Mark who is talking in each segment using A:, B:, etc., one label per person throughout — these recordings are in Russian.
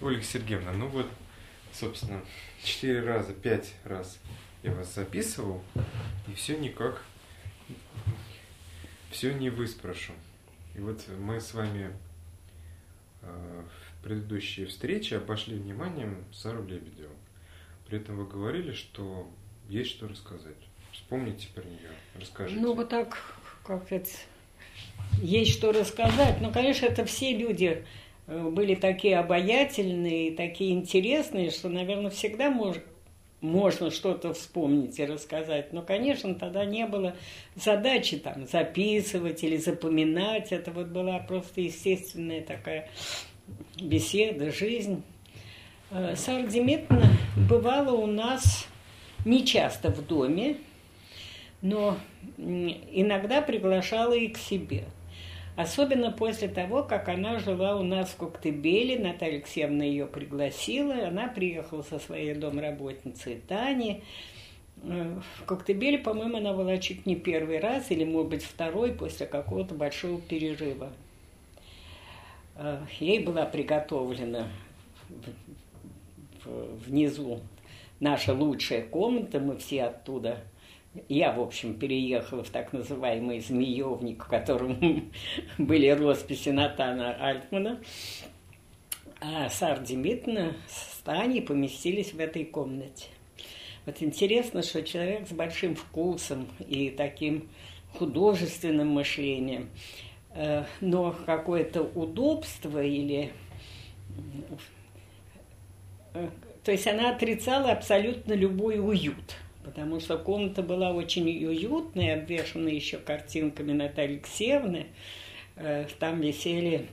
A: Ольга Сергеевна, ну вот, собственно, четыре раза, пять раз я вас записывал, и все никак, все не выспрошу. И вот мы с вами э, в предыдущей встрече обошли вниманием Сару Лебедеву. При этом вы говорили, что есть что рассказать. Вспомните про нее, расскажите.
B: Ну, вот так, как это, есть что рассказать. Ну, конечно, это все люди были такие обаятельные, такие интересные, что, наверное, всегда мож, можно что-то вспомнить и рассказать. Но, конечно, тогда не было задачи там записывать или запоминать. Это вот была просто естественная такая беседа, жизнь. Э, Сара Демидовна бывала у нас не часто в доме, но иногда приглашала и к себе. Особенно после того, как она жила у нас в Коктебеле, Наталья Алексеевна ее пригласила, она приехала со своей домработницей Таней. Э, в Коктебеле, по-моему, она была чуть не первый раз, или, может быть, второй после какого-то большого перерыва. Э, ей была приготовлена внизу наша лучшая комната, мы все оттуда я, в общем, переехала в так называемый змеевник, в котором были росписи Натана Альтмана. А Сар Демитна с Таней поместились в этой комнате. Вот интересно, что человек с большим вкусом и таким художественным мышлением, э, но какое-то удобство или... Э, то есть она отрицала абсолютно любой уют – потому что комната была очень уютная, обвешана еще картинками Натальи Алексеевны. Э, там висели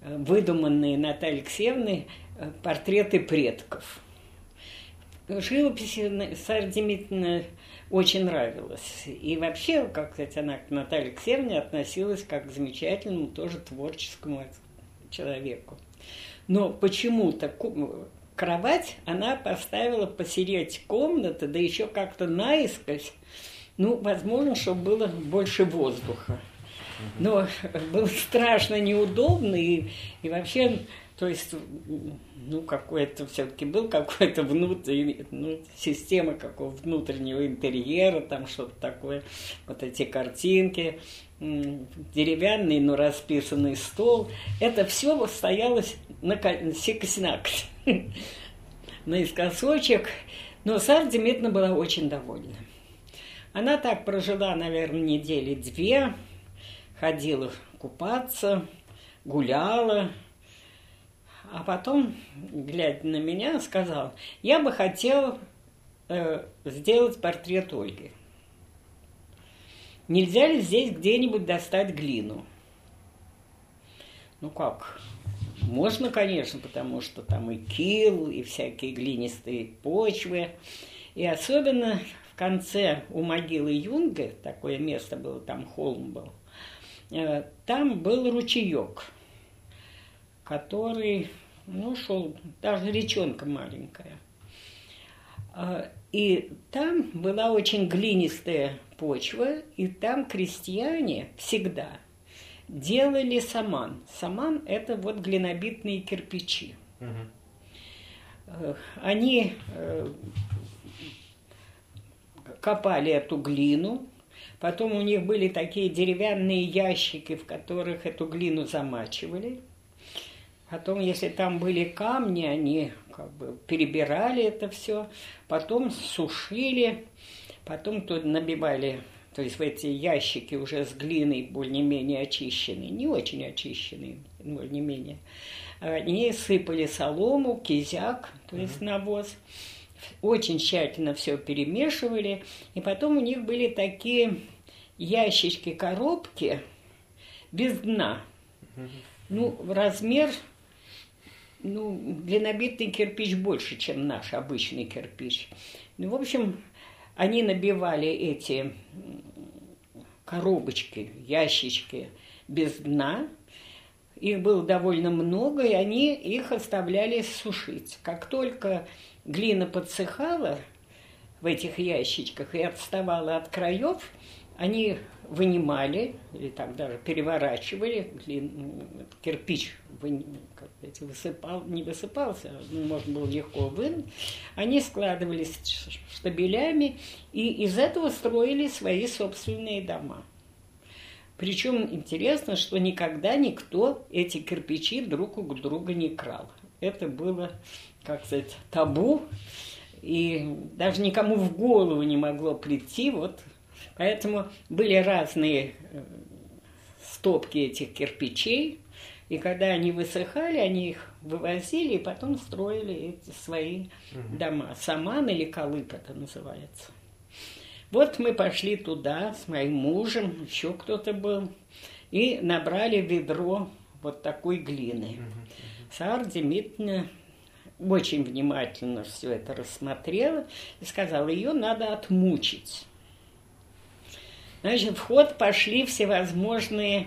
B: э, выдуманные Натальи Алексеевны э, портреты предков. Живопись Сара Демидовна очень нравилась. И вообще, как сказать, она к Наталье Алексеевне относилась как к замечательному, тоже творческому человеку. Но почему-то кровать она поставила посередине комнаты, да еще как-то наискось. Ну, возможно, чтобы было больше воздуха. Но было страшно неудобно, и, и вообще, то есть, ну, какой-то все-таки был какой-то внутренний, ну, система какого внутреннего интерьера, там что-то такое, вот эти картинки, деревянный, но расписанный стол. Это все стоялось на сикоснак наискосочек. Но Сара Демидовна была очень довольна. Она так прожила, наверное, недели две, ходила купаться, гуляла, а потом, глядя на меня, сказал, я бы хотел э, сделать портрет Ольги. Нельзя ли здесь где-нибудь достать глину? Ну как, можно, конечно, потому что там и кил, и всякие глинистые почвы. И особенно в конце у могилы Юнга, такое место было, там холм был, э, там был ручеек, который, ну, шел, даже речонка маленькая. А, и там была очень глинистая почва, и там крестьяне всегда – делали саман. Саман – это вот глинобитные кирпичи. Угу. Они э, копали эту глину, потом у них были такие деревянные ящики, в которых эту глину замачивали. Потом, если там были камни, они как бы перебирали это все, потом сушили, потом тут набивали то есть в эти ящики уже с глиной более-менее очищенные, не очень очищенные, более-менее, они сыпали солому, кизяк, то есть навоз, очень тщательно все перемешивали, и потом у них были такие ящички-коробки без дна. Ну, размер, ну, глинобитный кирпич больше, чем наш обычный кирпич. Ну, в общем, они набивали эти коробочки, ящички без дна. Их было довольно много, и они их оставляли сушить. Как только глина подсыхала в этих ящичках и отставала от краев, они вынимали, или так даже переворачивали, кирпич как высыпал, не высыпался, можно было легко вынуть, они складывались штабелями и из этого строили свои собственные дома. Причем интересно, что никогда никто эти кирпичи друг у друга не крал. Это было, как сказать, табу, и даже никому в голову не могло прийти вот Поэтому были разные э, стопки этих кирпичей, и когда они высыхали, они их вывозили и потом строили эти свои угу. дома. Саман или Колып это называется. Вот мы пошли туда с моим мужем, еще кто-то был, и набрали ведро вот такой глины. Саар Демитовна очень внимательно все это рассмотрела и сказала, ее надо отмучить. Значит, в ход пошли всевозможные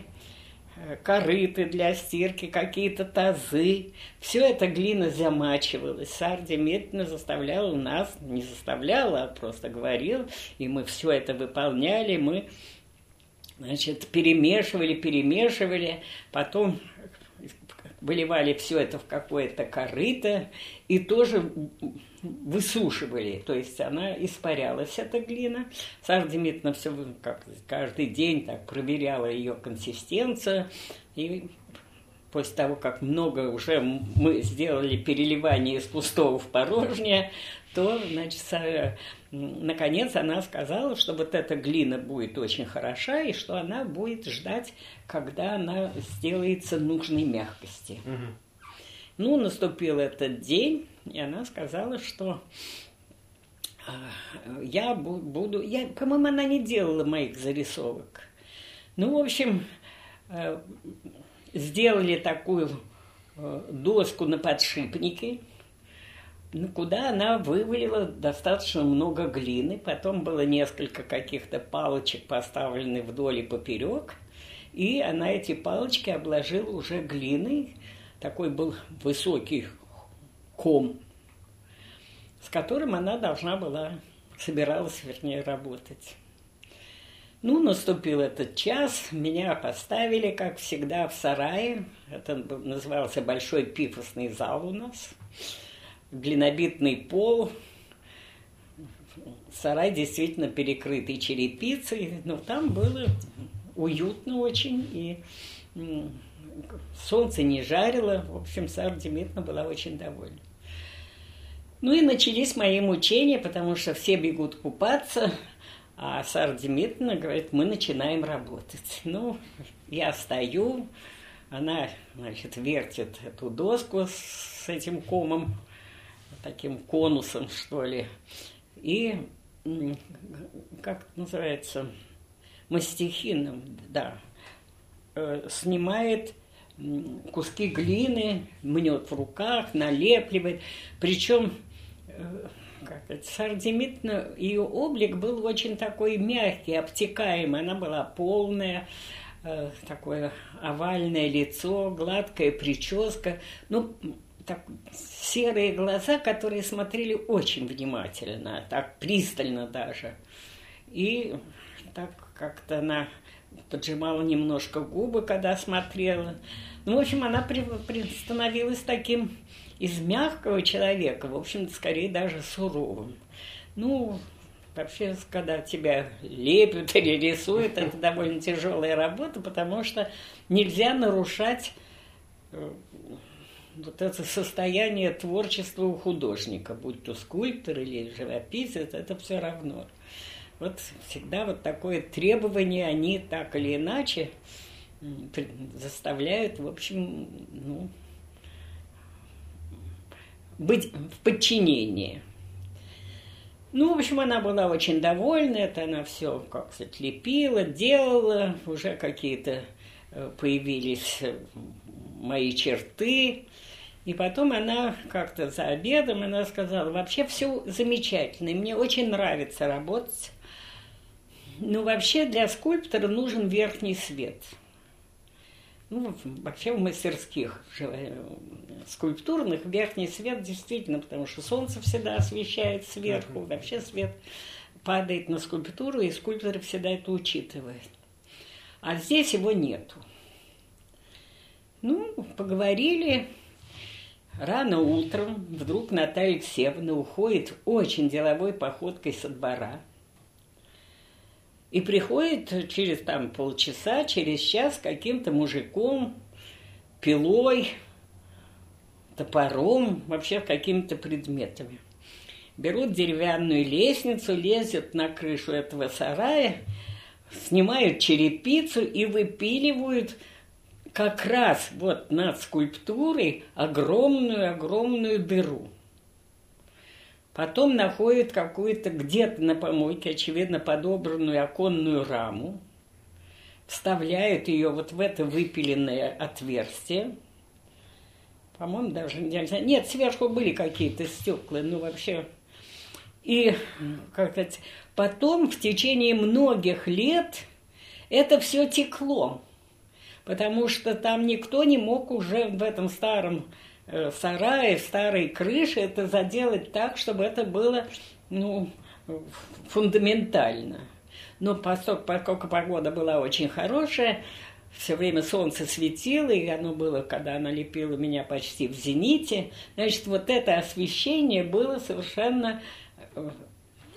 B: э, корыты для стирки, какие-то тазы. Все это глина замачивалась. Сарди медленно заставляла нас, не заставляла, а просто говорила, и мы все это выполняли, мы значит, перемешивали, перемешивали, потом выливали все это в какое-то корыто и тоже высушивали, то есть она испарялась, эта глина. Сара Демидовна все как каждый день так проверяла ее консистенцию, и после того, как много уже мы сделали переливание из пустого в порожнее, то, значит, наконец она сказала, что вот эта глина будет очень хороша, и что она будет ждать, когда она сделается нужной мягкости. Угу. Ну, наступил этот день, и она сказала, что а, я буду... Я, по-моему, она не делала моих зарисовок. Ну, в общем, э, сделали такую э, доску на подшипнике, куда она вывалила достаточно много глины. Потом было несколько каких-то палочек поставлены вдоль и поперек. И она эти палочки обложила уже глиной. Такой был высокий ком, с которым она должна была, собиралась, вернее, работать. Ну, наступил этот час, меня поставили, как всегда, в сарае. Это назывался Большой пифосный зал у нас. Глинобитный пол. Сарай действительно перекрытый черепицей, но там было уютно очень, и солнце не жарило. В общем, Сара Демитовна была очень довольна. Ну и начались мои мучения, потому что все бегут купаться, а Сара Демидовна говорит, мы начинаем работать. Ну, я стою, она, значит, вертит эту доску с этим комом, таким конусом, что ли, и, как это называется, мастихином, да, э, снимает куски глины, мнет в руках, налепливает. Причем как это, Сардемитна, ее облик был очень такой мягкий, обтекаемый. Она была полная, э, такое овальное лицо, гладкая прическа. Ну, так, серые глаза, которые смотрели очень внимательно, так пристально даже. И так как-то она поджимала немножко губы, когда смотрела. Ну, в общем, она при, при, становилась таким из мягкого человека, в общем-то, скорее даже суровым. Ну, вообще, когда тебя лепят или рисуют, это довольно тяжелая работа, потому что нельзя нарушать э, вот это состояние творчества у художника, будь то скульптор или живописец, это все равно. Вот всегда вот такое требование, они так или иначе заставляют, в общем, ну, быть в подчинении. Ну, в общем, она была очень довольна, это она все, как сказать, лепила, делала, уже какие-то э, появились э, мои черты. И потом она как-то за обедом, она сказала, вообще все замечательно, и мне очень нравится работать. Но вообще для скульптора нужен верхний свет – ну, вообще в мастерских скульптурных верхний свет действительно, потому что солнце всегда освещает сверху, вообще свет падает на скульптуру, и скульптор всегда это учитывает. А здесь его нету. Ну, поговорили. Рано утром вдруг Наталья Алексеевна уходит очень деловой походкой со двора. И приходит через там полчаса, через час каким-то мужиком, пилой, топором, вообще какими-то предметами. Берут деревянную лестницу, лезут на крышу этого сарая, снимают черепицу и выпиливают как раз вот над скульптурой огромную-огромную дыру. Потом находят какую-то где-то на помойке, очевидно, подобранную оконную раму, вставляют ее вот в это выпиленное отверстие. По-моему, даже нельзя. Нет, сверху были какие-то стекла, ну вообще. И как сказать, потом в течение многих лет это все текло потому что там никто не мог уже в этом старом э, сарае, старой крыше это заделать так, чтобы это было ну, фундаментально. Но поскольку, поскольку погода была очень хорошая, все время солнце светило, и оно было, когда оно лепило меня почти в зените, значит, вот это освещение было совершенно э,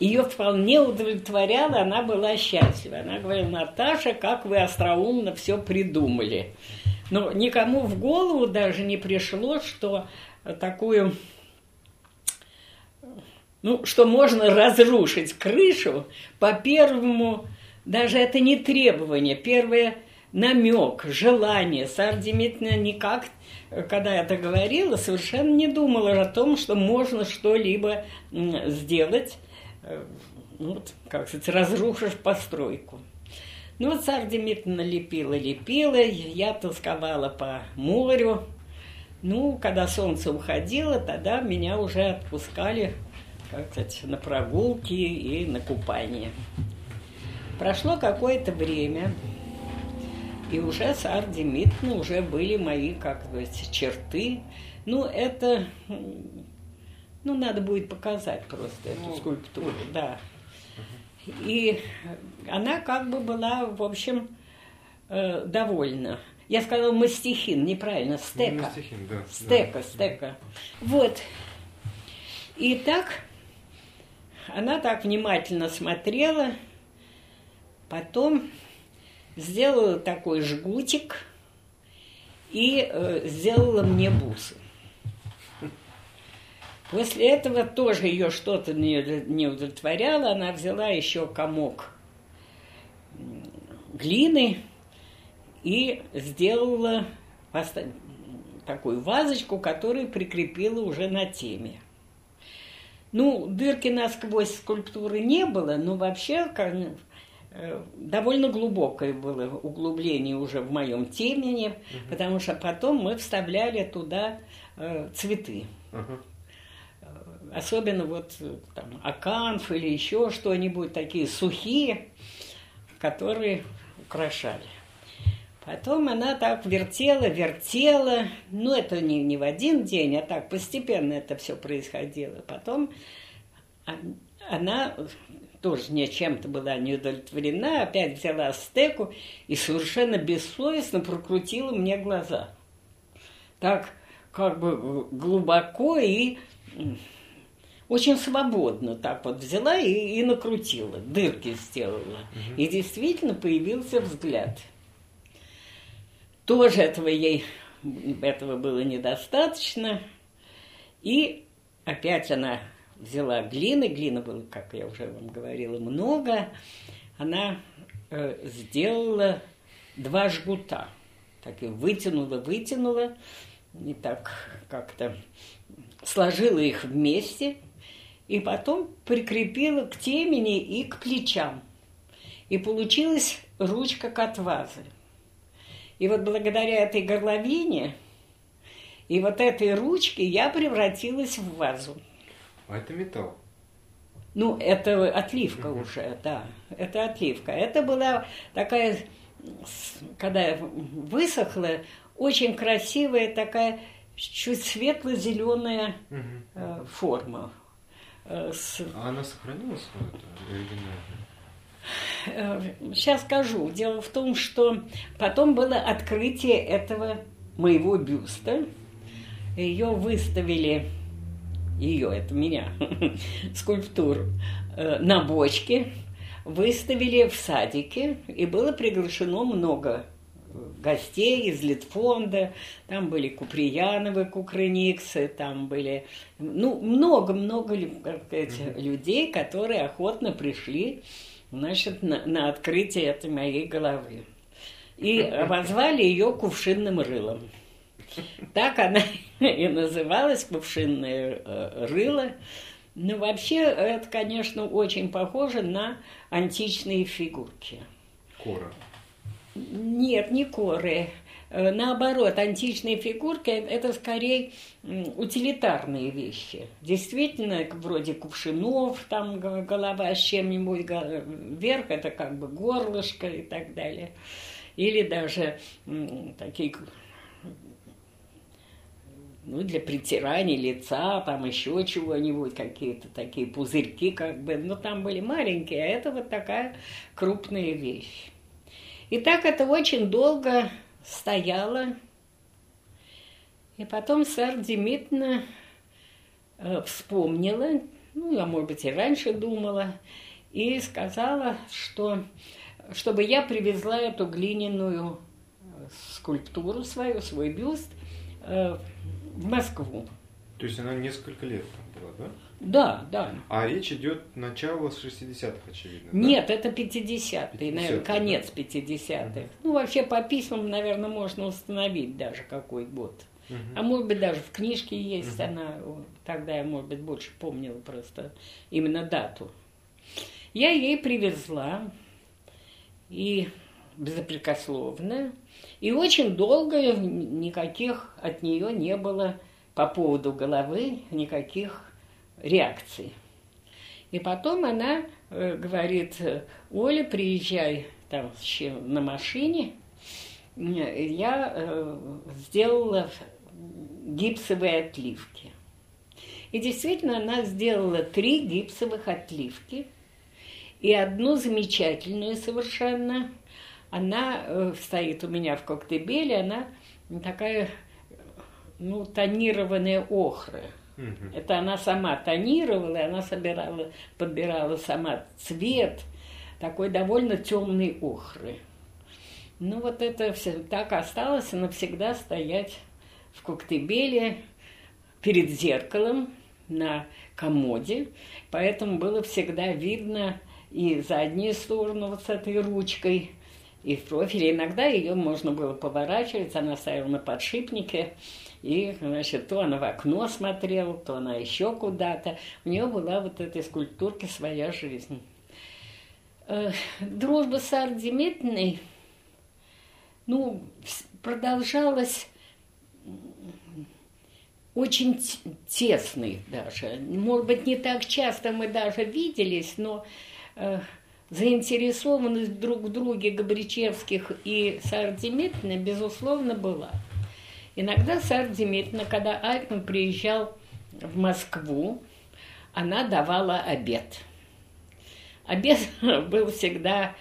B: ее вполне удовлетворяло, она была счастлива. Она говорила, Наташа, как вы остроумно все придумали. Но никому в голову даже не пришло, что такую ну, что можно разрушить крышу по первому, даже это не требование, первое намек, желание. Сара Демидовна никак, когда это говорила, совершенно не думала о том, что можно что-либо сделать Э, ну, вот, как сказать, разрушишь постройку. Ну, царь Демидовна лепила, лепила, я тосковала по морю. Ну, когда солнце уходило, тогда меня уже отпускали, как сказать, на прогулки и на купание. Прошло какое-то время, и уже с Ардемитна уже были мои, как сказать, черты. Ну, это ну, надо будет показать просто эту ну, скульптуру, да. И она как бы была, в общем, э, довольна. Я сказала мастихин, неправильно, стека. Мастихин, да. Стека, да. стека. Вот. И так она так внимательно смотрела, потом сделала такой жгутик и э, сделала мне бусы. После этого тоже ее что-то не удовлетворяло. Она взяла еще комок глины и сделала такую вазочку, которую прикрепила уже на теме. Ну, дырки насквозь скульптуры не было, но вообще э, довольно глубокое было углубление уже в моем темени, угу. потому что потом мы вставляли туда э, цветы. Угу особенно вот там аканф или еще что-нибудь, такие сухие, которые украшали. Потом она так вертела, вертела, ну это не, не в один день, а так постепенно это все происходило. Потом она тоже не чем-то была не удовлетворена, опять взяла стеку и совершенно бессовестно прокрутила мне глаза. Так как бы глубоко и очень свободно так вот взяла и, и накрутила, дырки сделала. Угу. И действительно появился взгляд. Тоже этого ей этого было недостаточно. И опять она взяла глины, глины было, как я уже вам говорила, много. Она э, сделала два жгута. Так и вытянула, вытянула, и так как-то сложила их вместе – и потом прикрепила к темени и к плечам. И получилась ручка к вазы. И вот благодаря этой горловине и вот этой ручке я превратилась в вазу.
A: А это металл?
B: Ну, это отливка угу. уже, да. Это отливка. Это была такая, когда высохла, очень красивая такая чуть светло-зеленая угу. э, форма
A: с... А она сохранилась, вот,
B: оригинальная? Сейчас скажу. Дело в том, что потом было открытие этого моего бюста. Ее выставили, ее, это меня, скульптуру, на бочке, выставили в садике, и было приглашено много гостей из Литфонда, там были Куприяновы, Кукрыниксы, там были, ну, много-много людей, которые охотно пришли, значит, на, на открытие этой моей головы. И обозвали ее кувшинным рылом. Так она и называлась, кувшинное э, рыло. Ну, вообще, это, конечно, очень похоже на античные фигурки.
A: Кора.
B: Нет, не коры. Э, наоборот, античные фигурки – это скорее утилитарные вещи. Действительно, вроде кувшинов, там голова с чем-нибудь, вверх – это как бы горлышко и так далее. Или даже такие ну, для притирания лица, там еще чего-нибудь, какие-то такие пузырьки, как бы, но там были маленькие, а это вот такая крупная вещь. И так это очень долго стояло. И потом сэр Демитна э, вспомнила, ну, я, может быть, и раньше думала, и сказала, что чтобы я привезла эту глиняную э, скульптуру свою, свой бюст э, в Москву.
A: То есть она несколько лет там была, да?
B: Да, да.
A: А речь идет начало с 60-х, очевидно.
B: Нет, да? это 50-е, 50 наверное, конец 50-х. Угу. Ну, вообще по письмам, наверное, можно установить даже какой год. Угу. А может быть, даже в книжке есть угу. она. Тогда я, может быть, больше помнила просто именно дату. Я ей привезла, и беспрекословно, и очень долго никаких от нее не было по поводу головы, никаких реакции. И потом она э, говорит, Оля, приезжай там на машине. Я э, сделала гипсовые отливки. И действительно, она сделала три гипсовых отливки. И одну замечательную совершенно. Она э, стоит у меня в коктебеле, она такая, ну, тонированная охра – Угу. Это она сама тонировала, она собирала, подбирала сама цвет, такой довольно темный охры. Ну вот это все так осталось навсегда стоять в коктебеле перед зеркалом на комоде, поэтому было всегда видно и заднюю сторону вот с этой ручкой, и в профиле. Иногда ее можно было поворачивать, она стояла на подшипнике, и, значит, то она в окно смотрела, то она еще куда-то. У нее была вот этой скульптурки своя жизнь. Э, дружба с Ардемитной, ну, продолжалась очень тесный даже. Может быть, не так часто мы даже виделись, но э, заинтересованность друг в друге Габричевских и Сардемитной, безусловно, была. Иногда Сара Демитовна, когда Альтман приезжал в Москву, она давала обед. Обед был всегда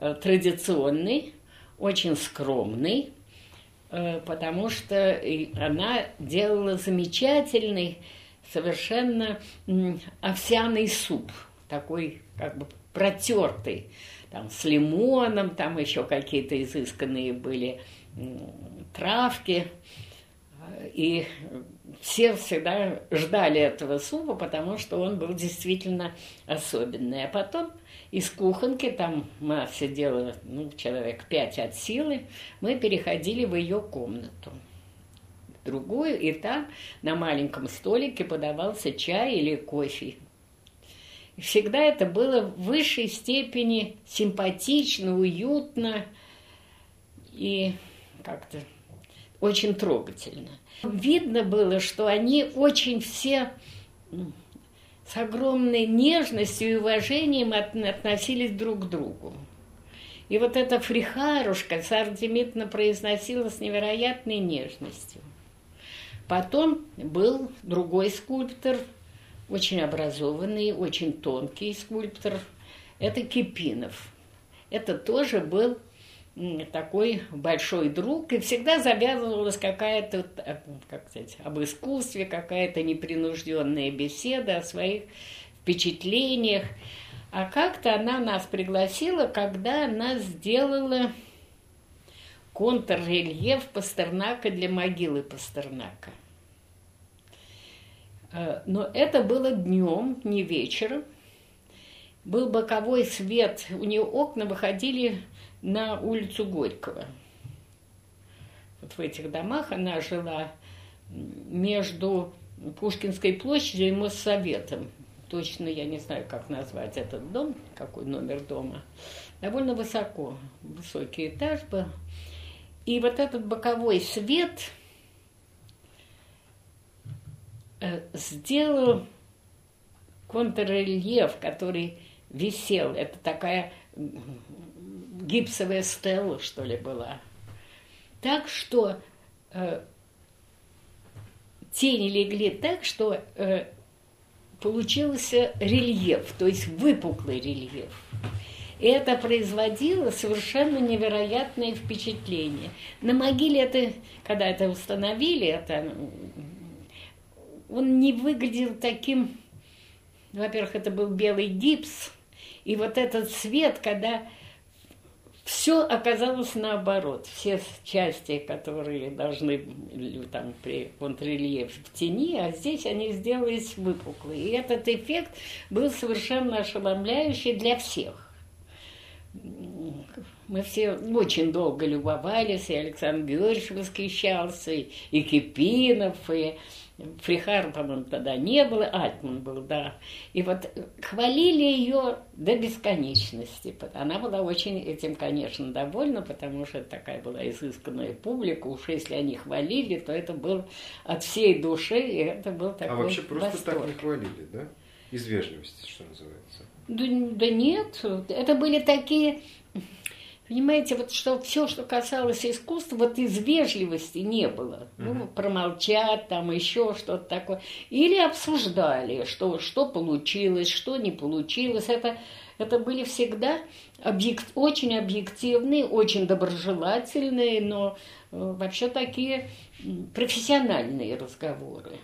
B: э, традиционный, очень скромный, э, потому что она делала замечательный, совершенно овсяный суп, такой как бы протертый, там с лимоном, там еще какие-то изысканные были травки. И все всегда ждали этого супа, потому что он был действительно особенный. А потом из кухонки, там мы сидела, ну, человек пять от силы, мы переходили в ее комнату другую, и там на маленьком столике подавался чай или кофе. И всегда это было в высшей степени симпатично, уютно и как-то очень трогательно. Видно было, что они очень все с огромной нежностью и уважением относились друг к другу. И вот эта фрихарушка Сардемитна произносила с невероятной нежностью. Потом был другой скульптор, очень образованный, очень тонкий скульптор. Это Кипинов. Это тоже был такой большой друг, и всегда завязывалась какая-то, э, как сказать, об искусстве, какая-то непринужденная беседа о своих впечатлениях. А как-то она нас пригласила, когда она сделала контррельеф Пастернака для могилы Пастернака. Э, но это было днем, не вечером. Был боковой свет, у нее окна выходили на улицу Горького. Вот в этих домах она жила между Пушкинской площадью и Моссоветом. Точно я не знаю, как назвать этот дом, какой номер дома. Довольно высоко, высокий этаж был. И вот этот боковой свет э, сделал контррельеф, который висел. Это такая гипсовая стелла, что ли, была. Так что э, тени легли так, что э, получился рельеф, то есть выпуклый рельеф. И это производило совершенно невероятное впечатление. На могиле это, когда это установили, это, он не выглядел таким, во-первых, это был белый гипс, и вот этот свет, когда все оказалось наоборот. Все части, которые должны там при контррельеф в тени, а здесь они сделались выпуклые. И этот эффект был совершенно ошеломляющий для всех. Мы все очень долго любовались, и Александр Георгиевич восхищался, и Кипинов, и Фрихар, по-моему, тогда не было, Альтман был, да. И вот хвалили ее до бесконечности. Она была очень этим, конечно, довольна, потому что такая была изысканная публика. Уж если они хвалили, то это был от всей души, и это был такой А
A: вообще просто восторг. так не хвалили, да? Из вежливости, что называется.
B: Да, да нет, это были такие Понимаете, вот что все, что касалось искусства, вот из вежливости не было. Ну, промолчать, там еще что-то такое. Или обсуждали, что, что получилось, что не получилось. Это, это были всегда объект, очень объективные, очень доброжелательные, но э, вообще такие профессиональные разговоры.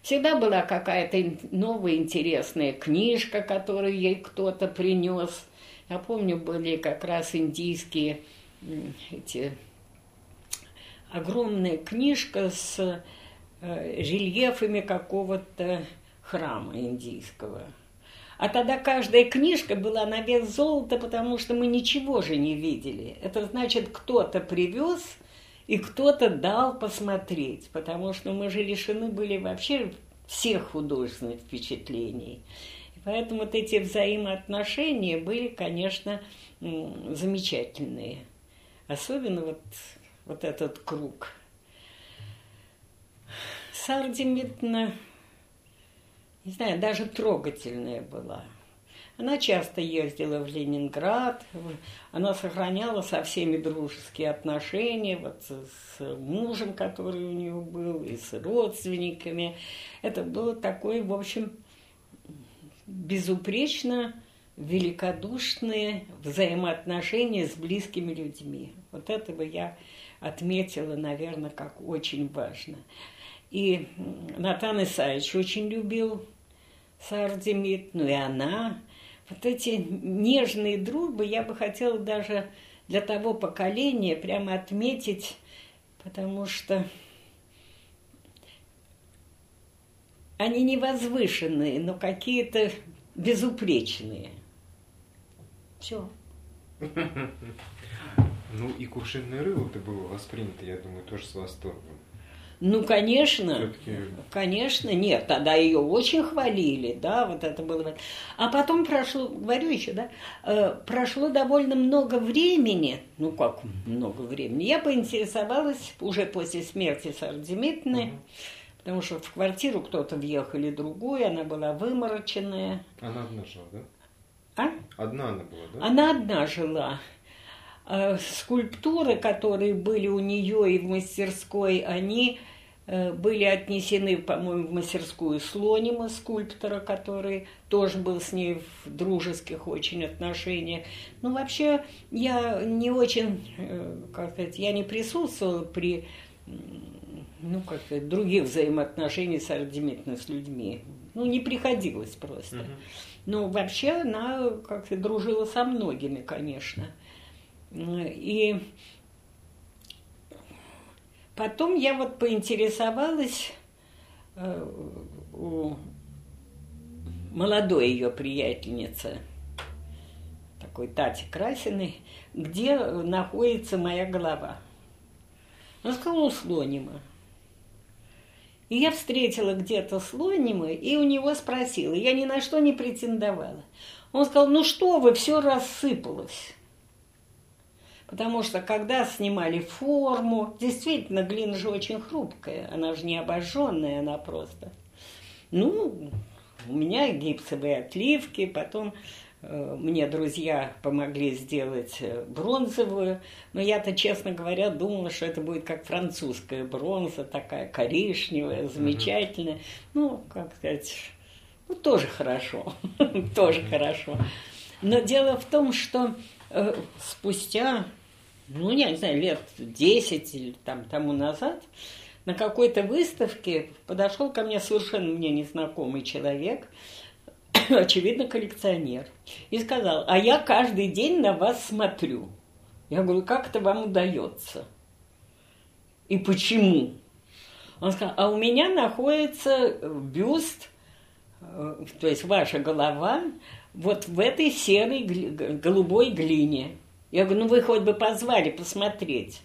B: Всегда была какая-то новая интересная книжка, которую ей кто-то принес – я помню, были как раз индийские эти огромная книжка с э, рельефами какого-то храма индийского. А тогда каждая книжка была на вес золота, потому что мы ничего же не видели. Это значит, кто-то привез и кто-то дал посмотреть, потому что мы же лишены были вообще всех художественных впечатлений. Поэтому вот эти взаимоотношения были, конечно, замечательные. Особенно вот, вот этот круг. Сара Демидовна, не знаю, даже трогательная была. Она часто ездила в Ленинград, она сохраняла со всеми дружеские отношения, вот с мужем, который у нее был, и с родственниками. Это было такое, в общем, безупречно великодушные взаимоотношения с близкими людьми. Вот этого я отметила, наверное, как очень важно. И Натан Исаевич очень любил Сардемит, ну и она. Вот эти нежные дружбы я бы хотела даже для того поколения прямо отметить, потому что они не возвышенные, но какие-то безупречные. Все.
A: Ну и кувшинное рыло-то было воспринято, я думаю, тоже с восторгом.
B: Ну, конечно, конечно, нет, тогда ее очень хвалили, да, вот это было. А потом прошло, говорю еще, да, э, прошло довольно много времени, ну как много времени, я поинтересовалась уже после смерти Сардимитны, угу потому что в квартиру кто-то въехал или другую, она была вымороченная.
A: Она одна жила, да?
B: А?
A: Одна она была, да?
B: Она одна жила. А скульптуры, которые были у нее и в мастерской, они э, были отнесены, по-моему, в мастерскую Слонима, скульптора, который тоже был с ней в дружеских очень отношениях. Ну, вообще, я не очень, э, как сказать, я не присутствовала при ну, как сказать, других взаимоотношений с Ардемитной с людьми. Ну, не приходилось просто. Uh-huh. Но вообще она как-то дружила со многими, конечно. И потом я вот поинтересовалась э, у молодой ее приятельницы, такой Тати Красиной, где находится моя голова. Она сказала, у Слонима. И я встретила где-то Слонима и у него спросила. Я ни на что не претендовала. Он сказал, ну что вы, все рассыпалось. Потому что когда снимали форму, действительно, глина же очень хрупкая, она же не обожженная, она просто. Ну, у меня гипсовые отливки, потом мне друзья помогли сделать э, бронзовую, но я-то, честно говоря, думала, что это будет как французская бронза, такая коричневая, замечательная. Mm-hmm. Ну, как сказать, ну, тоже хорошо, тоже хорошо. Но дело в том, что э, спустя, ну, я не знаю, лет 10 или там тому назад, на какой-то выставке подошел ко мне совершенно мне незнакомый человек, очевидно, коллекционер, и сказал, а я каждый день на вас смотрю. Я говорю, как это вам удается? И почему? Он сказал, а у меня находится бюст, э, то есть ваша голова, вот в этой серой голубой глине. Я говорю, ну вы хоть бы позвали посмотреть.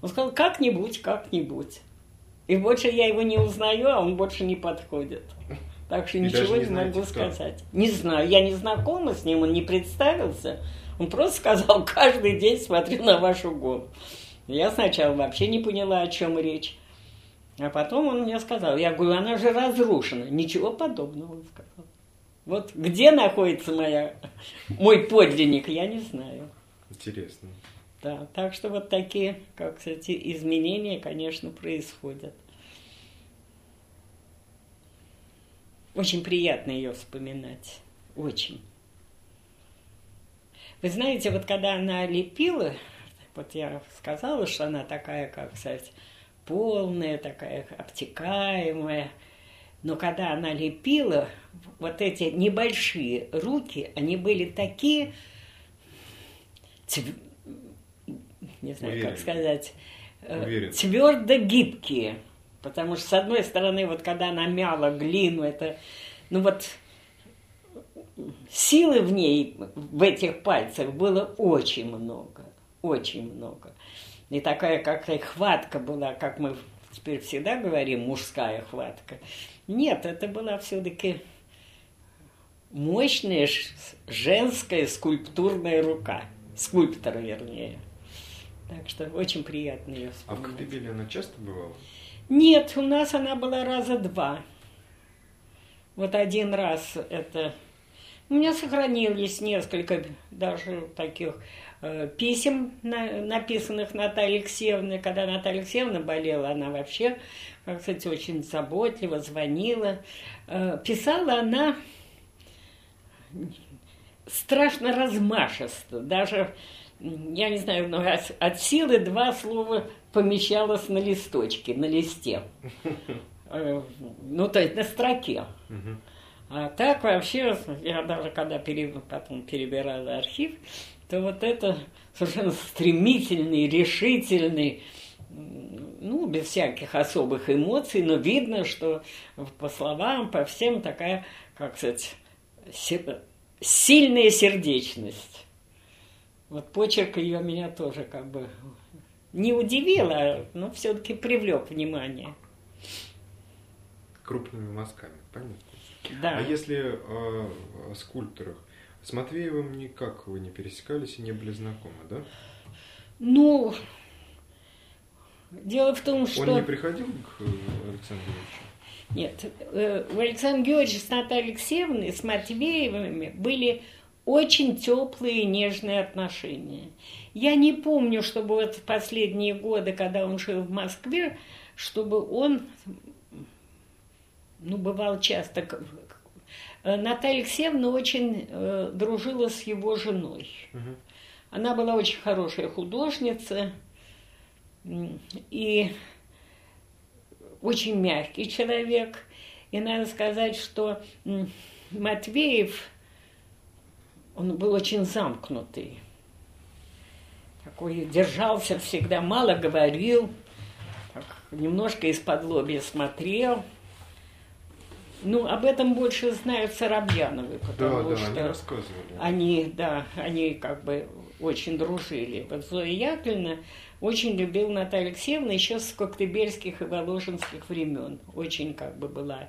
B: Он сказал, как-нибудь, как-нибудь. И больше я его не узнаю, а он больше не подходит. Так что И ничего не, не могу кто? сказать. Не знаю, я не знакома с ним, он не представился. Он просто сказал, каждый день смотрю на вашу голову. Я сначала вообще не поняла, о чем речь. А потом он мне сказал, я говорю, она же разрушена. Ничего подобного, он сказал. Вот где находится моя, мой подлинник, я не знаю.
A: Интересно.
B: Да, так что вот такие, как кстати, изменения, конечно, происходят. Очень приятно ее вспоминать. Очень. Вы знаете, вот когда она лепила, вот я сказала, что она такая, как сказать, полная, такая обтекаемая. Но когда она лепила, вот эти небольшие руки, они были такие, не знаю, Уверен. как сказать, э, Уверен. твердо гибкие. Потому что, с одной стороны, вот когда она мяла глину, это, ну вот, силы в ней, в этих пальцах было очень много, очень много. И такая какая хватка была, как мы теперь всегда говорим, мужская хватка. Нет, это была все-таки мощная женская скульптурная рука. Скульптора, вернее. Так что очень приятно ее
A: вспоминать. А в Коктебеле она часто бывала?
B: Нет, у нас она была раза два. Вот один раз это... У меня сохранились несколько даже таких э, писем, на, написанных Натальей Алексеевной. Когда Наталья Алексеевна болела, она вообще, как сказать, очень заботливо звонила. Э, писала она страшно размашисто. Даже я не знаю, но от силы два слова помещалось на листочке, на листе. Э, ну, то есть на строке. А так вообще, я даже когда потом перебирала архив, то вот это совершенно стремительный, решительный, ну, без всяких особых эмоций, но видно, что по словам, по всем такая, как сказать, сильная сердечность. Вот почерк ее меня тоже как бы не удивил, а, но все-таки привлек внимание.
A: Крупными мазками, понятно.
B: Да.
A: А если о, о скульпторах, с Матвеевым никак вы не пересекались и не были знакомы, да?
B: Ну, дело в том, что...
A: Он не приходил к Александру Георгиевичу?
B: Нет, э, у Александра Георгиевича с Натальей Алексеевной, с Матвеевыми были очень теплые и нежные отношения. Я не помню, чтобы вот в последние годы, когда он жил в Москве, чтобы он, ну, бывал часто... Наталья Алексеевна очень э, дружила с его женой.
A: Мгм.
B: Она была очень хорошая художница и очень мягкий человек. И надо сказать, что Матвеев, он был очень замкнутый. Такой держался всегда, мало говорил, так, немножко из-под лобья смотрел. Ну, об этом больше знают Соробьяновы,
A: Да,
B: потому
A: да,
B: что
A: они рассказывали.
B: они, да, они как бы очень дружили. Вот Зоя Яковлевна очень любила Наталью Алексеевну еще с коктебельских и воложенских времен. Очень как бы была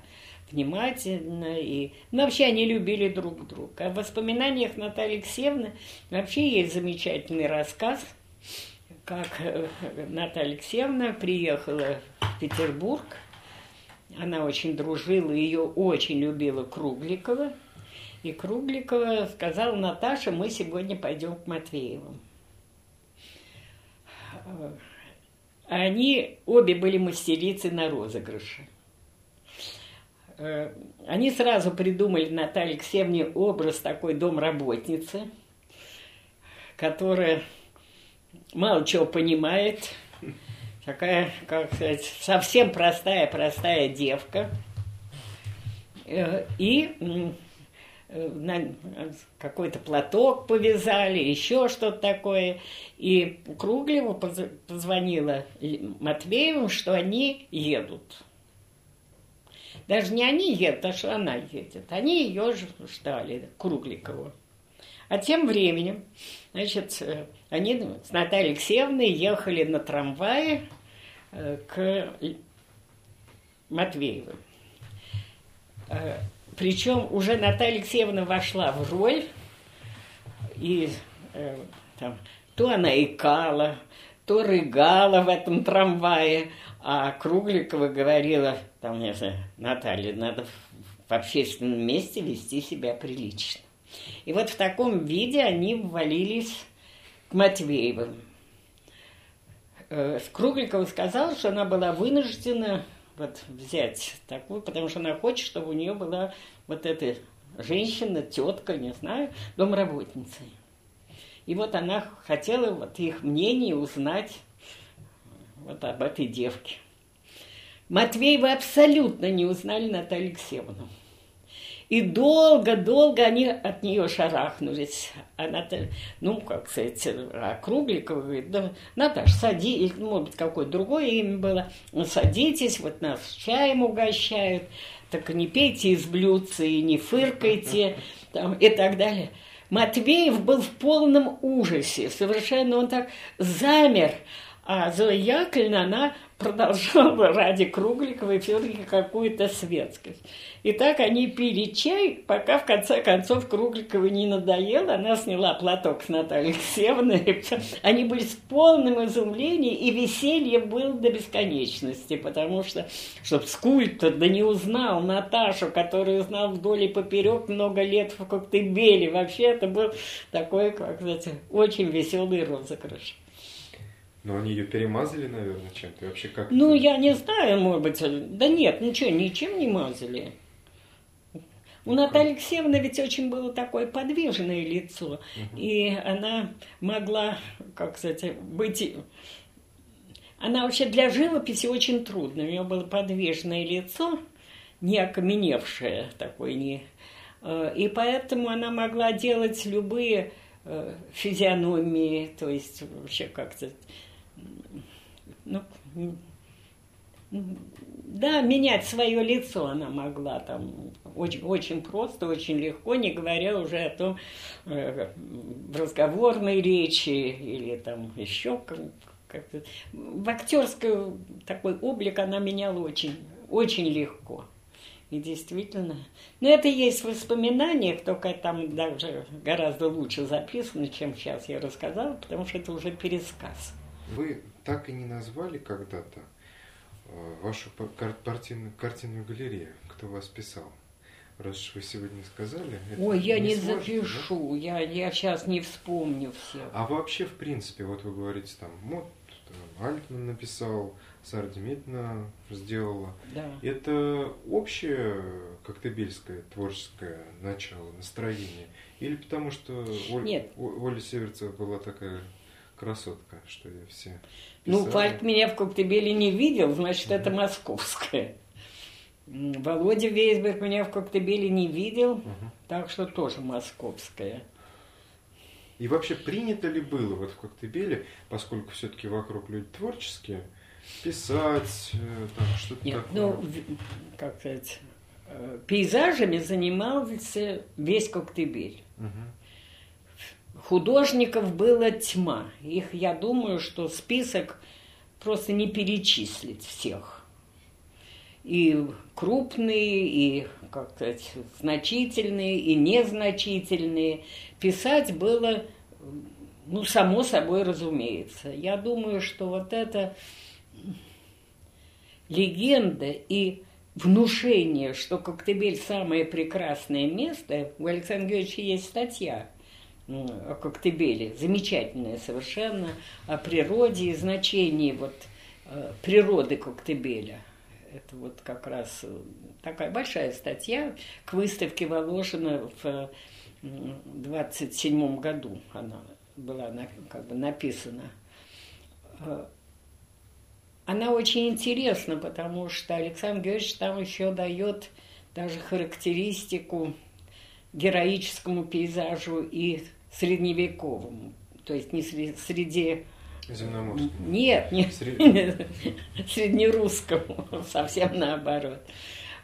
B: внимательна. И... Ну, вообще они любили друг друга. А в воспоминаниях Натальи Алексеевны вообще есть замечательный рассказ, как э, Наталья Алексеевна приехала в Петербург. Она очень дружила, ее очень любила Кругликова. И Кругликова сказала Наташа, мы сегодня пойдем к Матвеевым. Э, Они обе были мастерицы на розыгрыше. Э, Они сразу придумали Наталье Алексеевне образ такой домработницы, которая мало чего понимает, такая, как сказать, совсем простая-простая девка. Э, И э, какой-то платок повязали, еще что-то такое. И Круглева поз- позвонила Матвееву, что они едут. Даже не они едут, а что она едет. Они ее ждали, Кругликову. А тем временем, значит, э, они с Натальей Алексеевной ехали на трамвае э, к Матвеевым. Э, Причем уже Наталья Алексеевна вошла в роль, и там, то она икала, то рыгала в этом трамвае, а Кругликова говорила, там, не знаю, Наталья, надо в общественном месте вести себя прилично. И вот в таком виде они ввалились к Матвеевым. Э, Кругликова сказала, что она была вынуждена вот взять такую, потому что она хочет, чтобы у нее была вот эта женщина, тетка, не знаю, домработницей. И вот она хотела вот их мнение узнать вот об этой девке. Матвеевы абсолютно не узнали Наталью Алексеевну. И долго-долго они от нее шарахнулись. Она, ну, как сказать, а Кругликова говорит, да, Наташа, садись, ну, может быть, какое-то другое имя было, «Ну, садитесь, вот нас чаем угощают, так не пейте из блюдца и не фыркайте, там, и так далее. Матвеев был в полном ужасе, совершенно он так замер, а Зоя Яковлевна, она продолжала ради Кругликовой все-таки какую-то светскость. И так они пили чай, пока в конце концов Кругликовой не надоело, она сняла платок с Натальей Алексеевной, и они были в полном изумлении, и веселье было до бесконечности, потому что, чтобы скульптор да не узнал Наташу, которую знал вдоль и поперек много лет в Коктебеле, вообще это был такой, как сказать, очень веселый розыгрыш.
A: Но они ее перемазали, наверное, чем-то. Вообще как
B: Ну, я не знаю, может быть. Да нет, ничего, ничем не мазали. У Натальи Алексеевны ведь очень было такое подвижное лицо. И она могла, как сказать, быть... Она вообще для живописи очень трудно. У нее было подвижное лицо, не окаменевшее такое, не... э, И поэтому она могла делать любые э, физиономии, то есть вообще как-то ну, да, менять свое лицо она могла там очень, очень просто, очень легко, не говоря уже о том, э, в разговорной речи или там еще как- как-то. В актерской такой облик она меняла очень, очень легко. И действительно. Но это есть в воспоминаниях, только там даже гораздо лучше записано, чем сейчас я рассказала, потому что это уже пересказ.
A: Вы так и не назвали когда-то э, вашу картину- картинную галерею, кто вас писал. Раз уж вы сегодня сказали.
B: Ой, я не,
A: да?
B: запишу, я, я сейчас не вспомню все.
A: А вообще, в принципе, вот вы говорите там, мод, Альтман написал, Сара Демидна сделала.
B: Да.
A: Это общее коктебельское творческое начало, настроение? Или потому что Оль,
B: Нет.
A: Оля Северцева была такая красотка, что я все
B: Ну,
A: писали?
B: Фальк меня в Коктебеле не видел, значит, это московское. М, Володя Вейсберг меня в Коктебеле не видел,
A: Мгм.
B: так что тоже московское.
A: И вообще принято ли было вот в Коктебеле, поскольку все-таки вокруг люди творческие, писать, э, там что-то
B: Нет,
A: такое?
B: ну, как сказать, э, пейзажами занимался весь Коктебель.
A: Мгм.
B: Художников было тьма. Их, я думаю, что список просто не перечислить всех. И крупные, и, как сказать, значительные, и незначительные. Писать было, ну, само собой разумеется. Я думаю, что вот это легенда и внушение, что Коктебель самое прекрасное место, у Александра Георгиевича есть статья Коктебеле, замечательная совершенно, о природе и значении вот, э, природы Коктебеля. Это вот как раз э, такая большая статья к выставке Воложина в 27 году она была как бы написана. Э, Она очень интересна, потому что Александр Георгиевич там еще дает даже характеристику героическому пейзажу и средневековому. То есть не сре- среди...
A: Земноморскому.
B: Нет, не
A: Сред-
B: среднерусскому, совсем наоборот.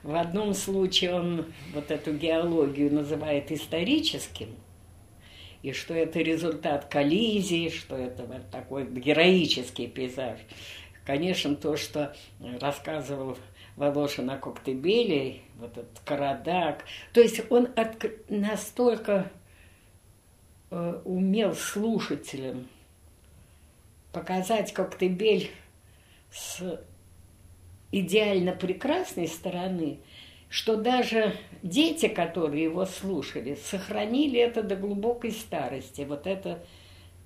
B: В одном случае он вот эту геологию называет историческим, и что это результат коллизии, что это вот такой героический пейзаж. Конечно, то, что рассказывал Волошин о Коктебеле, вот этот Карадак, то есть он отк- настолько э, умел слушателям показать Коктебель с идеально прекрасной стороны, что даже дети, которые его слушали, сохранили это до глубокой старости, вот это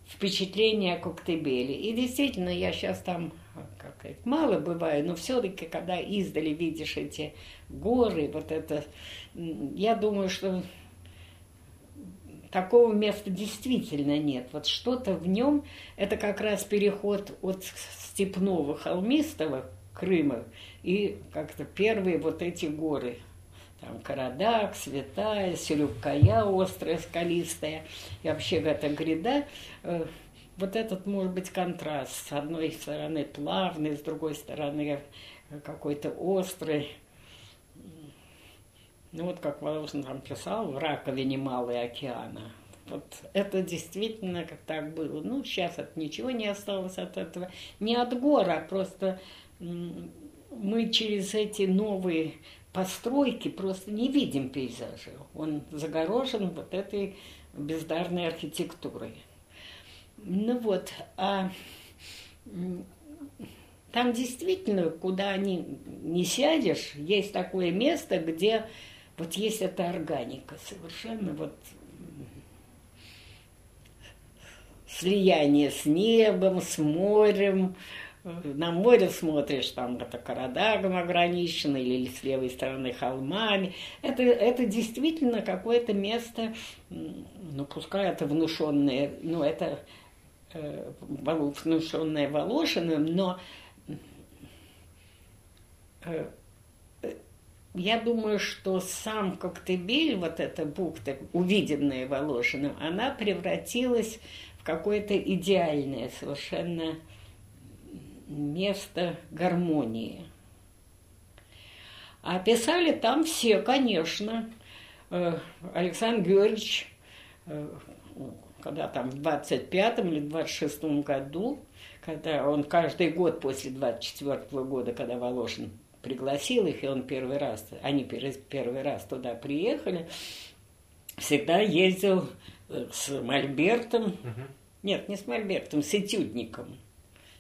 B: впечатление о Коктебеле. И действительно, я сейчас там как сказать, мало бываю, но все-таки, когда издали видишь эти горы, вот это, я думаю, что такого места действительно нет. Вот что-то в нем, это как раз переход от степного холмистого Крыма и как-то первые вот эти горы. Там Карадак, Святая, Селюкая острая, скалистая. И вообще эта гряда, э, вот этот может быть контраст. С одной стороны плавный, с другой стороны э, какой-то острый. Ну вот как Волошин там писал, в раковине малой океана. Вот это действительно как так было. Ну, сейчас от ничего не осталось от этого. Не от гор, а просто мы через эти новые постройки просто не видим пейзажа. Он загорожен вот этой бездарной архитектурой. Ну вот, а там действительно, куда ни, не сядешь, есть такое место, где вот есть эта органика, совершенно вот слияние с небом, с морем. На море смотришь, там это Карадагом ограничено, или с левой стороны холмами. Это, это действительно какое-то место, ну пускай это внушенное, ну это э, внушенное Волошиным, но э, я думаю, что сам Коктебель, вот эта бухта, увиденная Волошиным, она превратилась в какое-то идеальное совершенно место гармонии. А писали там все, конечно. Э, Александр Георгиевич, э, когда там в 25-м или 26-м году, когда он каждый год после 24 года, когда Волошин пригласил их, и он первый раз, они пер- первый раз туда приехали, всегда ездил э, с Мольбертом,
A: Мгм.
B: нет, не с Мольбертом, с этюдником.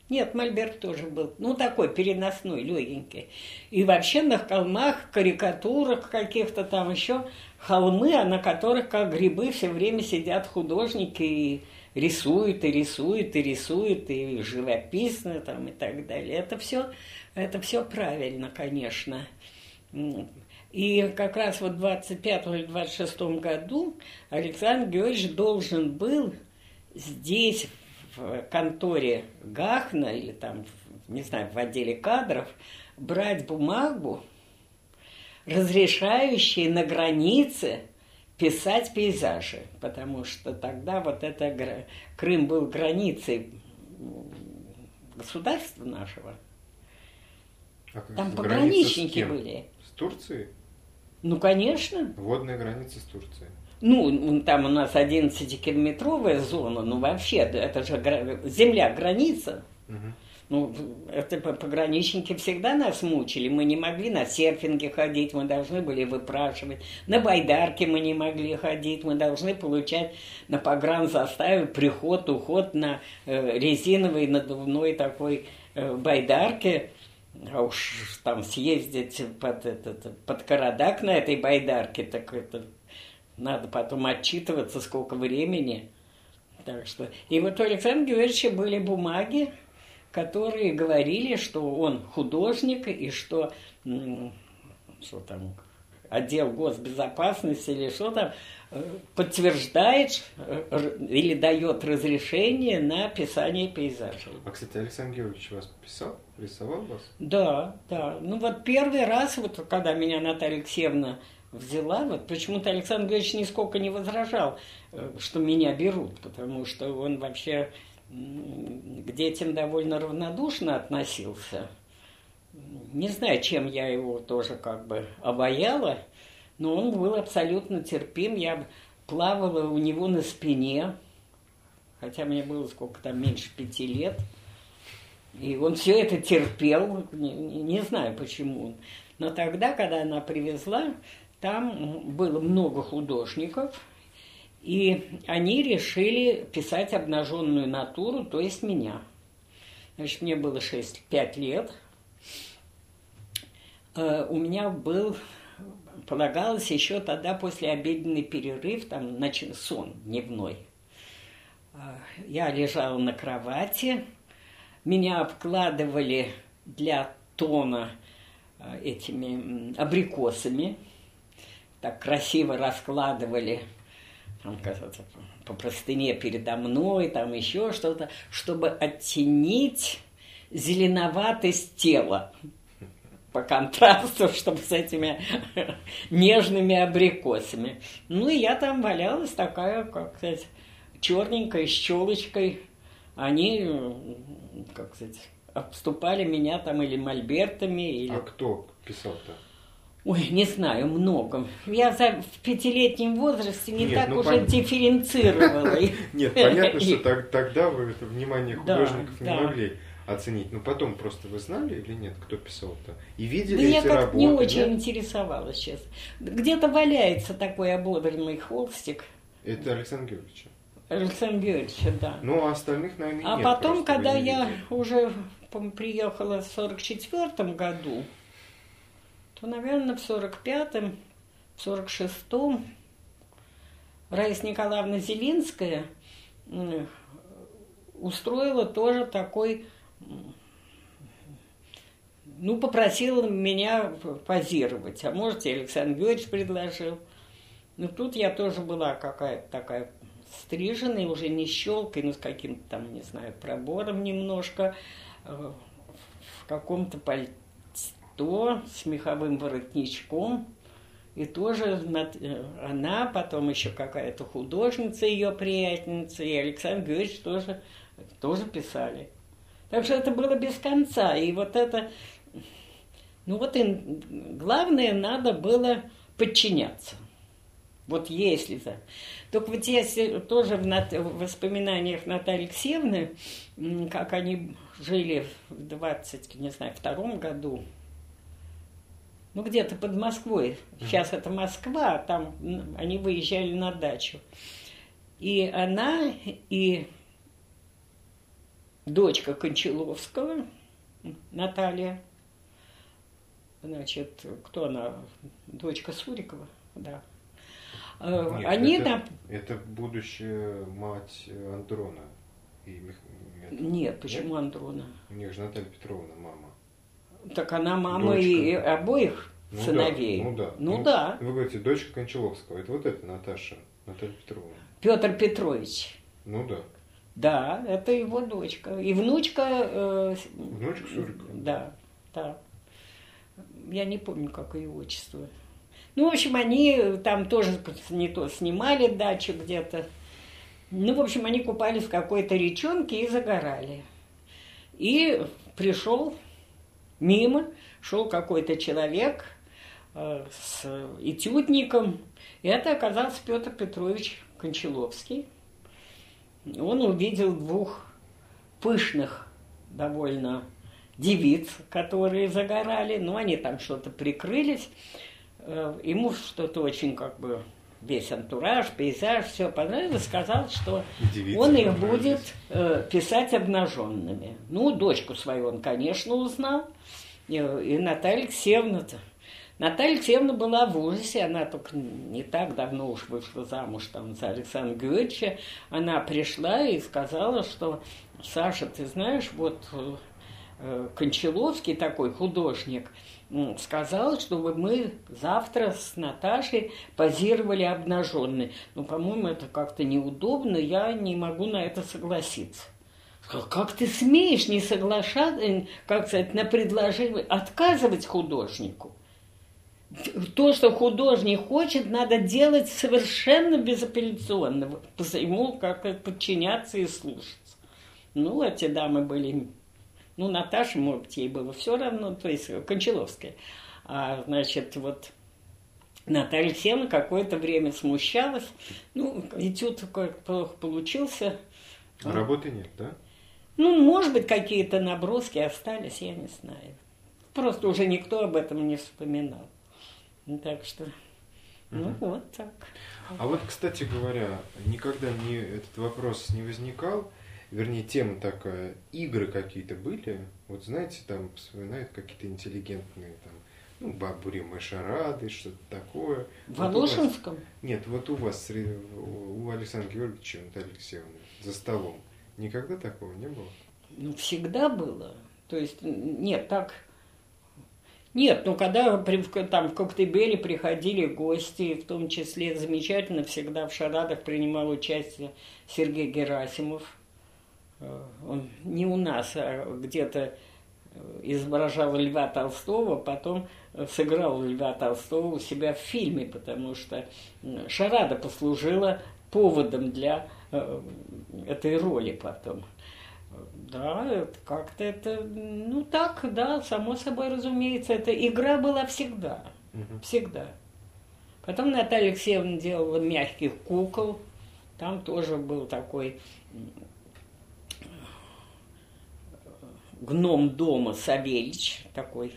B: Нет, Мольберт тоже был. Ну, такой переносной, легенький. И вообще на холмах, карикатурах каких-то там еще холмы, а на которых, как грибы, все время сидят художники и рисуют, и рисуют, и рисуют, и живописно там и так далее. Это все, это все правильно, конечно. И как раз вот в 25 или 26 году Александр Георгиевич должен был здесь, в конторе Гахна или там, не знаю, в отделе кадров, брать бумагу, разрешающие на границе писать пейзажи, потому что тогда вот это Крым был границей государства нашего. А Там пограничники были.
A: С Турцией?
B: Ну, конечно.
A: Водная граница с Турцией.
B: Ну, там у нас 11-километровая зона, ну вообще, это же земля, граница. Угу. Ну, это пограничники всегда нас мучили. Мы не могли на серфинге ходить, мы должны были выпрашивать. На байдарке мы не могли ходить, мы должны получать на погранзаставе приход, уход на э, резиновой надувной такой э, байдарке. А уж там съездить под, этот, под Карадак на этой байдарке, так это надо потом отчитываться, сколько времени. Так что... И вот у Александра Георгиевича были бумаги, которые говорили, что он художник и что, что там, отдел госбезопасности или что там, э, подтверждает э, или дает разрешение на писание пейзажей.
A: А, кстати, Александр Георгиевич вас писал, рисовал вас?
B: Да, да. Ну вот первый раз, вот когда меня Наталья Алексеевна взяла, вот почему-то Александр Георгиевич нисколько не возражал, э, что меня берут, потому что он вообще к детям довольно равнодушно относился. Не знаю, чем я его тоже как бы обаяла, но он был абсолютно терпим. Я плавала у него на спине, хотя мне было сколько там, меньше пяти лет. И он все это терпел, не, не знаю почему. Но тогда, когда она привезла, там было много художников – и они решили писать обнаженную натуру, то есть меня. Значит, мне было 6-5 лет. Э, у меня был, полагалось еще тогда после обеденный перерыв, там нач... сон дневной. Э, я лежала на кровати, меня обкладывали для тона э, этими абрикосами, так красиво раскладывали там, казаться, по простыне передо мной, там еще что-то, чтобы оттенить зеленоватость тела по контрасту, чтобы с этими нежными абрикосами. Ну и я там валялась такая, как сказать, черненькая, с челочкой. Они, как сказать, обступали меня там или мольбертами, или...
A: А кто писал-то?
B: Ой, не знаю, много. Я за, в пятилетнем возрасте не Нет, так ну, уже пон... дифференцировала.
A: Нет, понятно, что тогда вы это внимание художников не могли оценить. Но потом просто вы знали или нет, кто писал-то? И видели да
B: эти я как не очень интересовалась сейчас. Где-то валяется такой ободренный холстик.
A: Это Александр Георгиевич.
B: Александр Георгиевич, да.
A: Ну, а остальных, наверное,
B: а нет. А потом, когда я уже приехала в 44 году, то, наверное, в 45-м, в 46-м Раиса Николаевна Зелинская устроила тоже такой, ну, попросила меня позировать. А может, и Александр Георгиевич предложил. Ну, тут я тоже была какая-то такая стриженная, уже не щелкой, но с каким-то там, не знаю, пробором немножко, э, в каком-то пальто с меховым воротничком. И тоже э, она, потом еще какая-то художница, ее приятница, и Александр Георгиевич тоже, тоже писали. Так что это было без конца. И вот это, ну вот и главное, надо было подчиняться. Вот если то. Только вот если тоже в, нат... в воспоминаниях Натальи Алексеевны, как они жили в 20, не знаю, втором году, ну где-то под Москвой. Сейчас это Москва, а там они выезжали на дачу. И она, и дочка Кончаловского, Наталья. Значит, кто она? Дочка Сурикова, да.
A: Э, Нет, Они это, там... Это будущая мать Андрона.
B: И Мих... Нет, почему Нет? Андрона?
A: У них же Наталья Петровна мама.
B: Так она мама дочка. и обоих ну сыновей.
A: Да, ну да.
B: Ну, ну да.
A: Вы говорите, дочка Кончаловского. Это вот это Наташа, Наталья Петровна.
B: Петр Петрович.
A: Ну да.
B: Да, это его дочка. И внучка... Э,
A: внучка Сурикова.
B: Да, да. Я не помню, как ее отчество. Ну, в общем, они там тоже не то снимали дачу где-то. Ну, в общем, они купались в какой-то речонке и загорали. И пришел мимо, шел какой-то человек э, с этюдником. И это оказался Петр Петрович Кончаловский. Он увидел двух пышных довольно девиц, которые загорали, но они там что-то прикрылись. Э, ему что-то очень как бы весь антураж, пейзаж, все понравилось, сказал, что Девица он их будет э, писать обнаженными. Ну, дочку свою он, конечно, узнал. И, и Наталья Алексеевна-то. Наталья Алексеевна была в ужасе, она только не так давно уж вышла замуж там за Александра Георгиевича. Она пришла и сказала, что Саша, ты знаешь, вот э, Кончаловский такой художник – сказал, чтобы мы завтра с Наташей позировали обнаженные. Ну, по-моему, это как-то неудобно, я не могу на это согласиться. Как ты смеешь не соглашаться, э, как сказать, на предложение, отказывать художнику? То, что художник хочет, надо делать совершенно безапелляционно. Ему как подчиняться и слушаться. Ну, эти дамы были ну, Наташа, может быть, ей было все равно, то есть Кончаловская. А, значит, вот Наталья Алексеевна какое-то время смущалась. Ну, этюд плохо получился.
A: А работы нет, да?
B: Ну, может быть, какие-то наброски остались, я не знаю. Просто уже никто об этом не вспоминал. Ну, так что, ну, угу. вот так.
A: А вот, кстати говоря, никогда мне этот вопрос не возникал вернее, тема такая, игры какие-то были, вот знаете, там вспоминают какие-то интеллигентные там, ну, бабури шарады, что-то такое.
B: В Волошинском? Вот
A: нет, вот у вас, у Александра Георгиевича, Наталья Алексеевна, за столом. Никогда такого не было?
B: Ну, всегда было. То есть, нет, так... Нет, ну когда при, там в Коктебеле приходили гости, в том числе замечательно всегда в шарадах принимал участие Сергей Герасимов – он не у нас, а где-то э, изображал Льва Толстого, потом э, сыграл Льва Толстого у себя в фильме, потому что шарада послужила поводом для этой роли потом. Да, как-то это, ну так, да, само собой разумеется, эта игра была всегда, угу. всегда. Потом Наталья Алексеевна делала мягких кукол, там тоже был такой гном дома Савельич, такой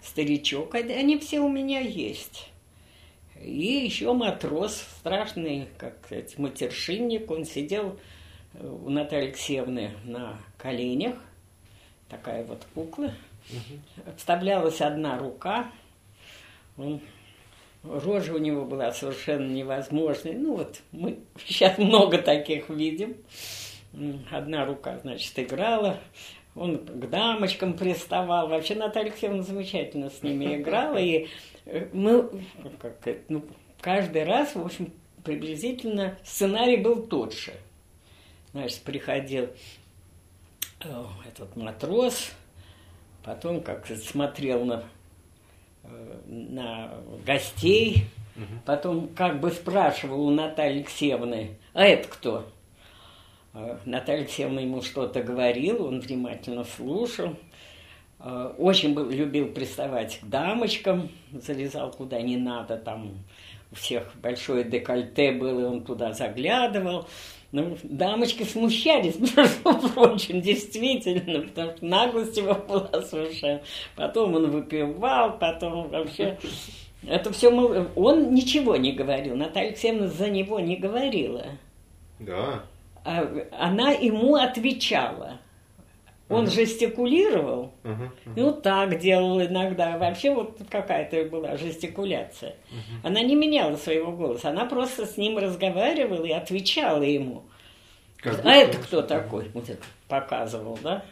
B: старичок, они все у меня есть. И еще матрос, страшный, как сказать, матершинник, он сидел э, у Натальи Алексеевны на коленях, такая вот кукла. Угу. Вставлялась одна рука, он, рожа у него была совершенно невозможной. Ну вот мы сейчас много таких видим. Одна рука, значит, играла, он к дамочкам приставал. Вообще Наталья Алексеевна замечательно с ними играла. И э, мы, как, ну, каждый раз, в общем, приблизительно сценарий был тот же. Значит, приходил э, этот матрос, потом как смотрел на, э, на гостей, потом как бы спрашивал у Натальи Алексеевны, а это кто? Э, Наталья Алексеевна ему что-то говорила, он внимательно слушал. Э, очень был, любил приставать к дамочкам, залезал куда не надо, там у всех большое декольте было, и он туда заглядывал. Ну, дамочки смущались, между прочим, действительно, потому что наглость его была совершенно. Потом он выпивал, потом вообще... Это все он ничего не говорил. Наталья Алексеевна за него не говорила.
A: Да.
B: А, она ему отвечала. Он жестикулировал,
A: Ага, ага.
B: и вот так делал иногда. Вообще вот какая-то была жестикуляция. Она не меняла своего голоса, она просто с ним разговаривала и отвечала ему.
A: Как
B: а это кто такой? Вот это показывал, да?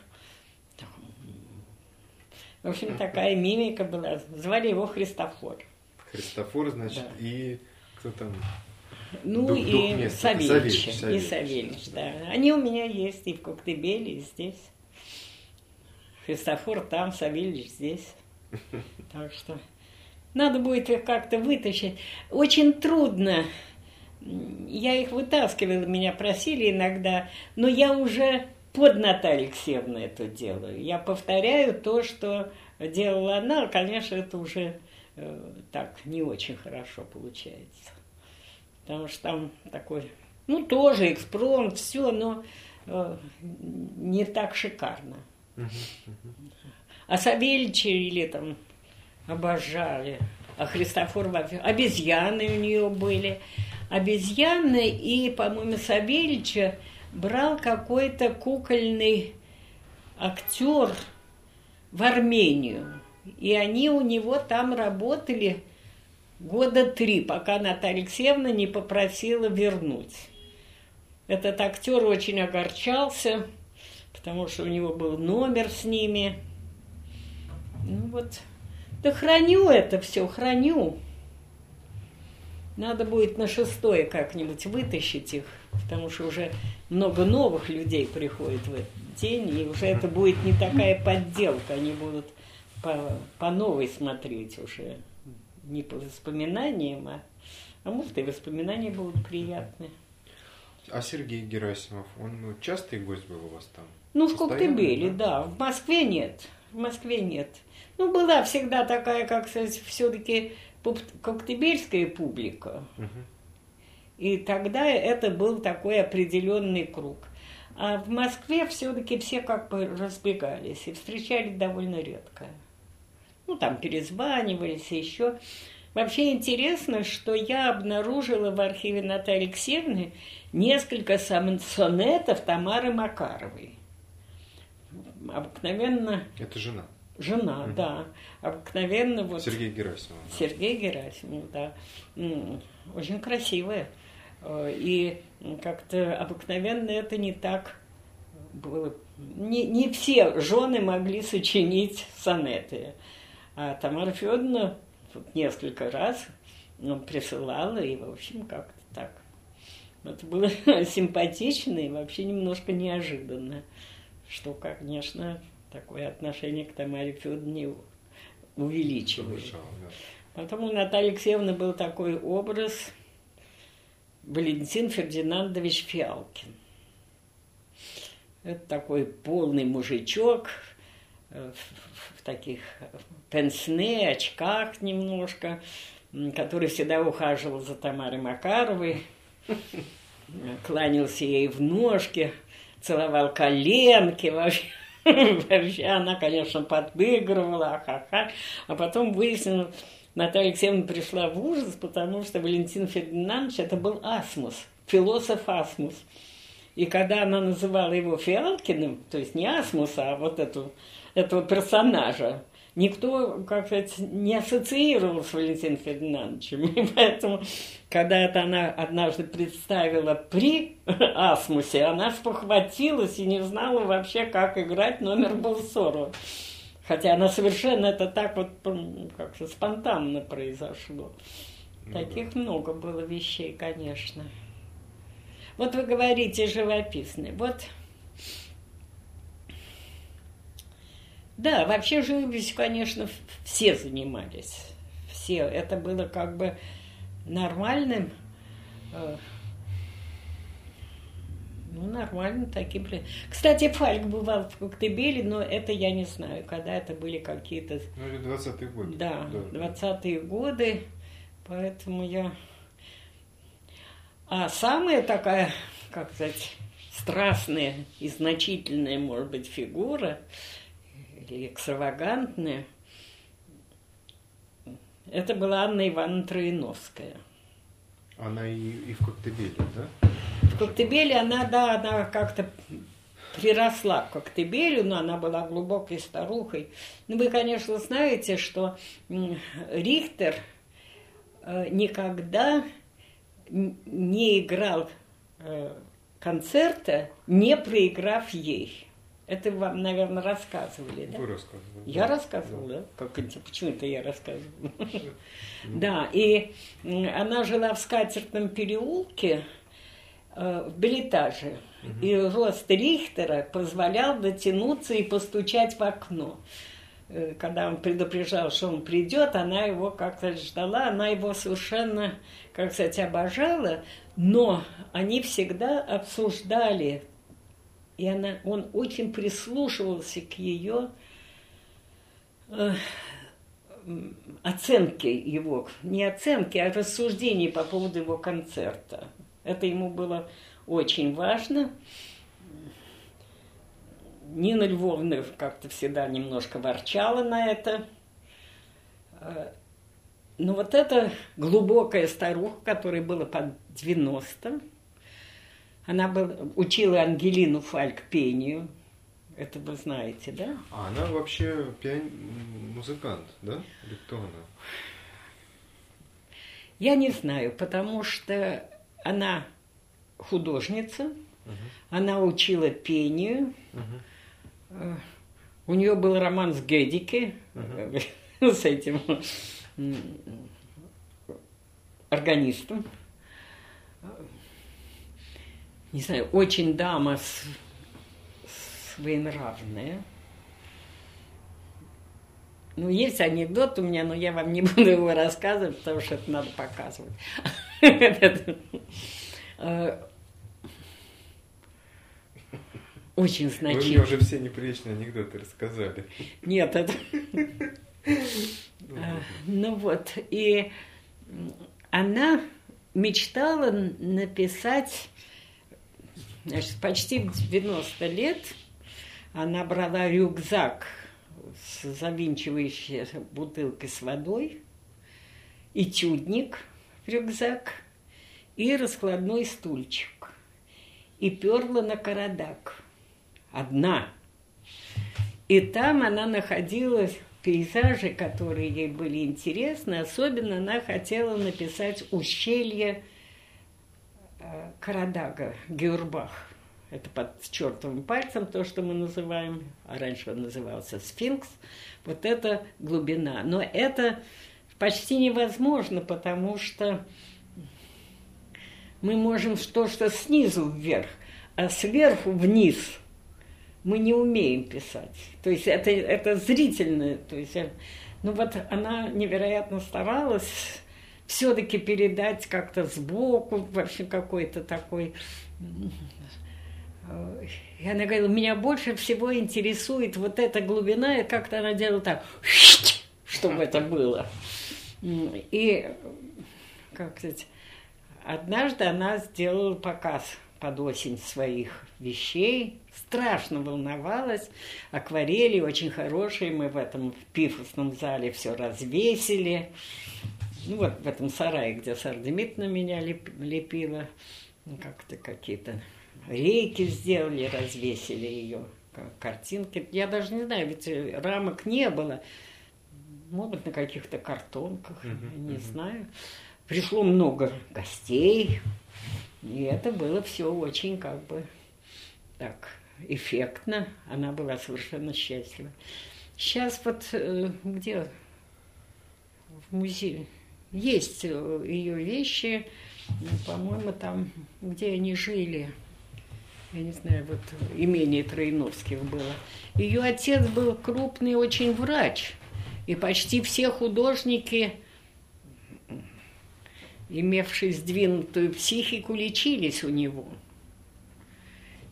B: В общем, такая мимика была. Звали его Христофор.
A: Христофор, значит,
B: Да.
A: и кто там?
B: Ну
A: Дух-
B: и
A: дух места.
B: Савельич,
A: Савельич,
B: и
A: Савельич.
B: Савельич, да. Они у меня есть и в Коктебеле, и здесь. Христофор там, Савельич здесь. Так что надо будет их как-то вытащить. Очень трудно. Я их вытаскивала, меня просили иногда, но я уже под Натальей Алексеевной это делаю. Я повторяю то, что делала она, конечно, это уже э, так не очень хорошо получается. Потому что там такой, ну, тоже экспромт, все, но э, не так шикарно. А Савельича или там обожали. А Христофор вообще... Обезьяны у нее были. Обезьяны и, по-моему, Савельича брал какой-то кукольный актер в Армению. И они у него там работали года три, пока Наталья Алексеевна не попросила вернуть. Этот актер очень огорчался, потому что у него был номер с ними. Ну вот, да храню это все, храню. Надо будет на шестое как-нибудь вытащить их, потому что уже много новых людей приходит в этот день, и уже это будет не такая подделка, они будут по, по новой смотреть уже, не по воспоминаниям, а, а может и воспоминания будут приятные.
A: А Сергей Герасимов, он ну, частый гость был у вас там?
B: Ну, в Коктебеле, да. В Москве нет. В Москве нет. Ну, была всегда такая, как сказать, все-таки коктебельская публика.
A: Мгм.
B: И тогда это был такой определенный круг. А в Москве все-таки все как бы разбегались и встречались довольно редко. Ну, там перезванивались еще. Вообще интересно, что я обнаружила в архиве Натальи Алексеевны несколько сон- сонетов Тамары Макаровой. Обыкновенно
A: Это жена.
B: жена,
A: Мгм.
B: да. Обыкновенно вот
A: Сергей Герасимов. да.
B: Сергей Герасимов, да. Очень красивая. Э, И как-то обыкновенно это не так было. Не, не все жены могли сочинить сонеты. А Тамара Федоровна несколько раз ну, присылала, и, в общем, как-то так. Это было симпатично и вообще немножко неожиданно, что, конечно, такое отношение к Тамаре Федоровне увеличивает.
A: Повышал, да.
B: Потом у Натальи Алексеевны был такой образ Валентин Фердинандович Фиалкин. Это такой полный мужичок э, в, в таких пенсне, очках немножко, который всегда ухаживал за Тамарой Макаровой, кланялся ей в ножки, целовал коленки вообще. Вообще она, конечно, подыгрывала, ха-ха. А потом выяснилось, Наталья Алексеевна пришла в ужас, потому что Валентин Фердинандович это был Асмус, философ Асмус. И когда она называла его Фиалкиным, то есть не Асмуса, а вот эту, этого персонажа, никто, как сказать, не ассоциировал с Валентином Фердинандовичем. И поэтому, когда это она однажды представила при Асмусе, она спохватилась и не знала вообще, как играть номер Булсорова. Хотя она совершенно это так вот как-то спонтанно произошло.
A: Ну
B: Таких много было вещей, конечно. Вот вы говорите живописный. Вот. Да, вообще живописью, конечно, все занимались. Все. Это было как бы нормальным. э, Ну, нормально таким. Кстати, Фальк бывал в Коктебеле, но это я не знаю, когда это были какие-то
A: Ну, или 20-й год.
B: да, 20-е годы, поэтому я... А самая такая, как сказать, страстная и значительная, может быть, фигура, или экстравагантная, это была Анна Ивановна Троиновская.
A: Она и, и в Коктебеле, да?
B: В Коктебеле она, да, она как-то приросла к Коктебелю, но она была глубокой старухой. Ну, вы, конечно, знаете, что Рихтер э, никогда не играл э, концерта, не проиграв ей. Это вам, наверное, рассказывали, да?
A: Вы рассказывали.
B: Я рассказывала, да? Как это, почему это я рассказывала? Да, и она жила в скатертном переулке э, в билетаже. И рост Рихтера позволял дотянуться и постучать в окно. Э, когда он предупреждал, что он придет, она его как-то ждала, она его совершенно, как сказать, обожала, но они всегда обсуждали и она, он очень прислушивался к ее э, оценке его, не оценке, а рассуждений по поводу его концерта. Это ему было очень важно. Нина Львовна как-то всегда немножко ворчала на это. Э, но вот эта глубокая старуха, которой было под 90, она был, учила Ангелину Фальк пению. Это вы знаете, да?
A: А она вообще пиан... музыкант, да? Или кто она?
B: Я не знаю, потому что она художница, uh она учила пению. uh У нее был роман с Гедике, uh с этим органистом не знаю, очень дама с, своенравная. Ну, есть анекдот у меня, но я вам не буду его рассказывать, потому что это надо показывать. Э, очень значительно. Вы
A: мне уже все неприличные анекдоты рассказали.
B: Нет, это... Ну вот, и она мечтала написать Значит, почти в 90 лет она брала рюкзак с завинчивающей бутылкой с водой, этюдник в рюкзак и раскладной стульчик. И перла на Карадак. Одна. И там она находила пейзажи, которые ей были интересны. Особенно она хотела написать ущелье Карадага, Геурбах. Это под чертовым пальцем, то, что мы называем, а раньше он назывался сфинкс. Вот это глубина. Но это почти невозможно, потому что мы можем то, что снизу вверх, а сверху вниз мы не умеем писать. То есть это, это зрительно. То есть, э, ну вот она невероятно старалась все-таки передать как-то сбоку, вообще какой-то такой... И она говорила, меня больше всего интересует вот эта глубина, и как-то она делала так, чтобы это было. И, как сказать, однажды она сделала показ под осень своих вещей, страшно волновалась, акварели очень хорошие, мы в этом пифосном зале все развесили, ну вот в этом сарае, где Сардемит на меня леп, лепила, ну, как-то какие-то рейки сделали, развесили ее, картинки. Я даже не знаю, ведь рамок не было. Могут на каких-то картонках, uh-huh, не uh-huh. знаю. Пришло много гостей, и это было все очень как бы так эффектно. Она была совершенно счастлива. Сейчас вот э, где в музее есть э, ее вещи, ну, по-моему, там, где они жили, я не знаю, вот имение Троиновских было. Ее отец был крупный очень врач, и почти все художники, имевшие сдвинутую психику, лечились у него.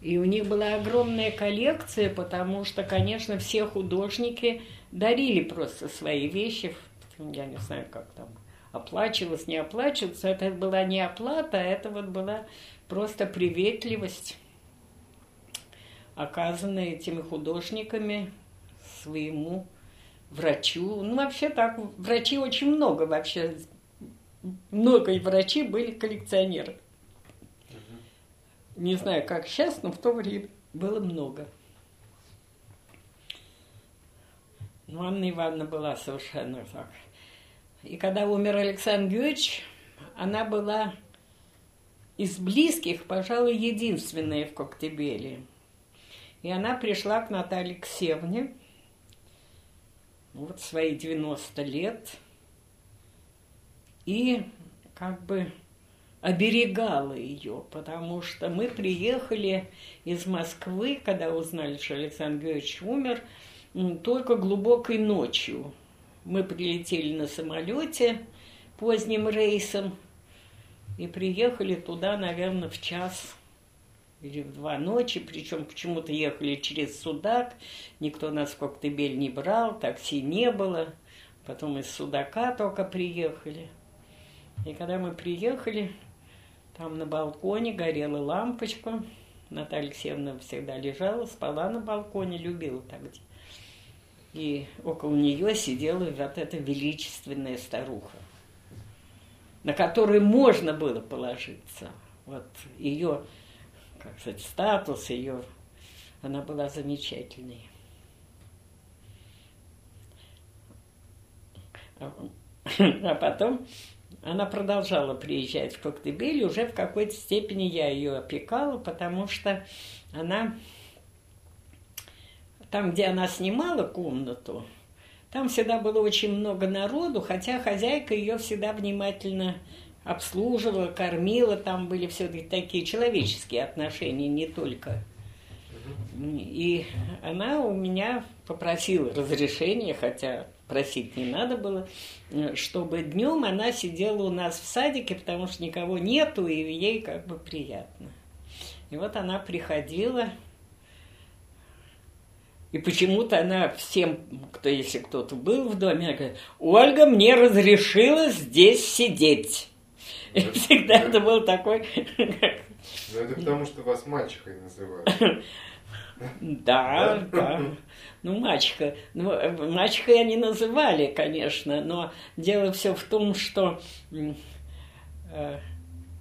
B: И у них была огромная коллекция, потому что, конечно, все художники дарили просто свои вещи, я не знаю, как там, оплачивалось, не оплачивалось, это была не оплата, а это вот была просто приветливость, оказанная этими художниками своему врачу. Ну, вообще так, врачи очень много вообще, много врачи были коллекционеры. Не знаю, как сейчас, но в то время было много. Но Анна Ивановна была совершенно так. И когда умер Александр Георгиевич, она была из близких, пожалуй, единственная в Коктебеле. И она пришла к Наталье Ксевне, вот свои 90 лет, и как бы оберегала ее, потому что мы приехали из Москвы, когда узнали, что Александр Георгиевич умер, только глубокой ночью. Мы прилетели на самолете поздним рейсом и приехали туда, наверное, в час или в два ночи, причем почему-то ехали через Судак, никто нас в Коктебель не брал, такси не было, потом из Судака только приехали. И когда мы приехали, там на балконе горела лампочка, Наталья Алексеевна всегда лежала, спала на балконе, любила так. И около нее сидела вот эта величественная старуха, на которую можно было положиться. Вот ее как сказать, статус ее, она была замечательной. А потом она продолжала приезжать в Коктебель, уже в какой-то степени я ее опекала, потому что она, там, где она снимала комнату, там всегда было очень много народу, хотя хозяйка ее всегда внимательно обслуживала, кормила, там были все-таки такие человеческие отношения, не только. И она у меня попросила разрешения, хотя просить не надо было, чтобы днем она сидела у нас в садике, потому что никого нету, и ей как бы приятно. И вот она приходила, и почему-то она всем, кто, если кто-то был в доме, она говорит, Ольга мне разрешила здесь сидеть. И всегда это был такой...
A: Ну, это потому, что вас мальчикой называют.
B: Да, да. Ну, мачеха. Ну, мачехой они называли, конечно, но дело все в том, что э,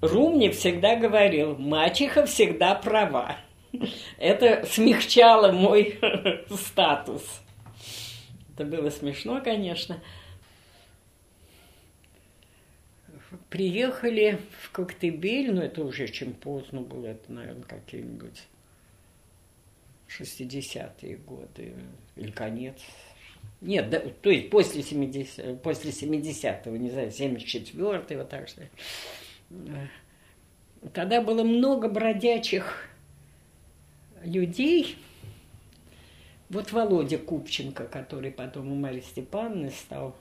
B: Румни всегда говорил, мачеха всегда права. Это смягчало мой статус. Это было смешно, конечно. Приехали в Коктебель, но это уже чем поздно было, это, наверное, какие-нибудь 60-е годы или конец. Нет, да, то есть после 70 после 70-го, не знаю, 74-го, так что. Тогда было много бродячих людей. Вот Володя Купченко, который потом у Марии Степановны стал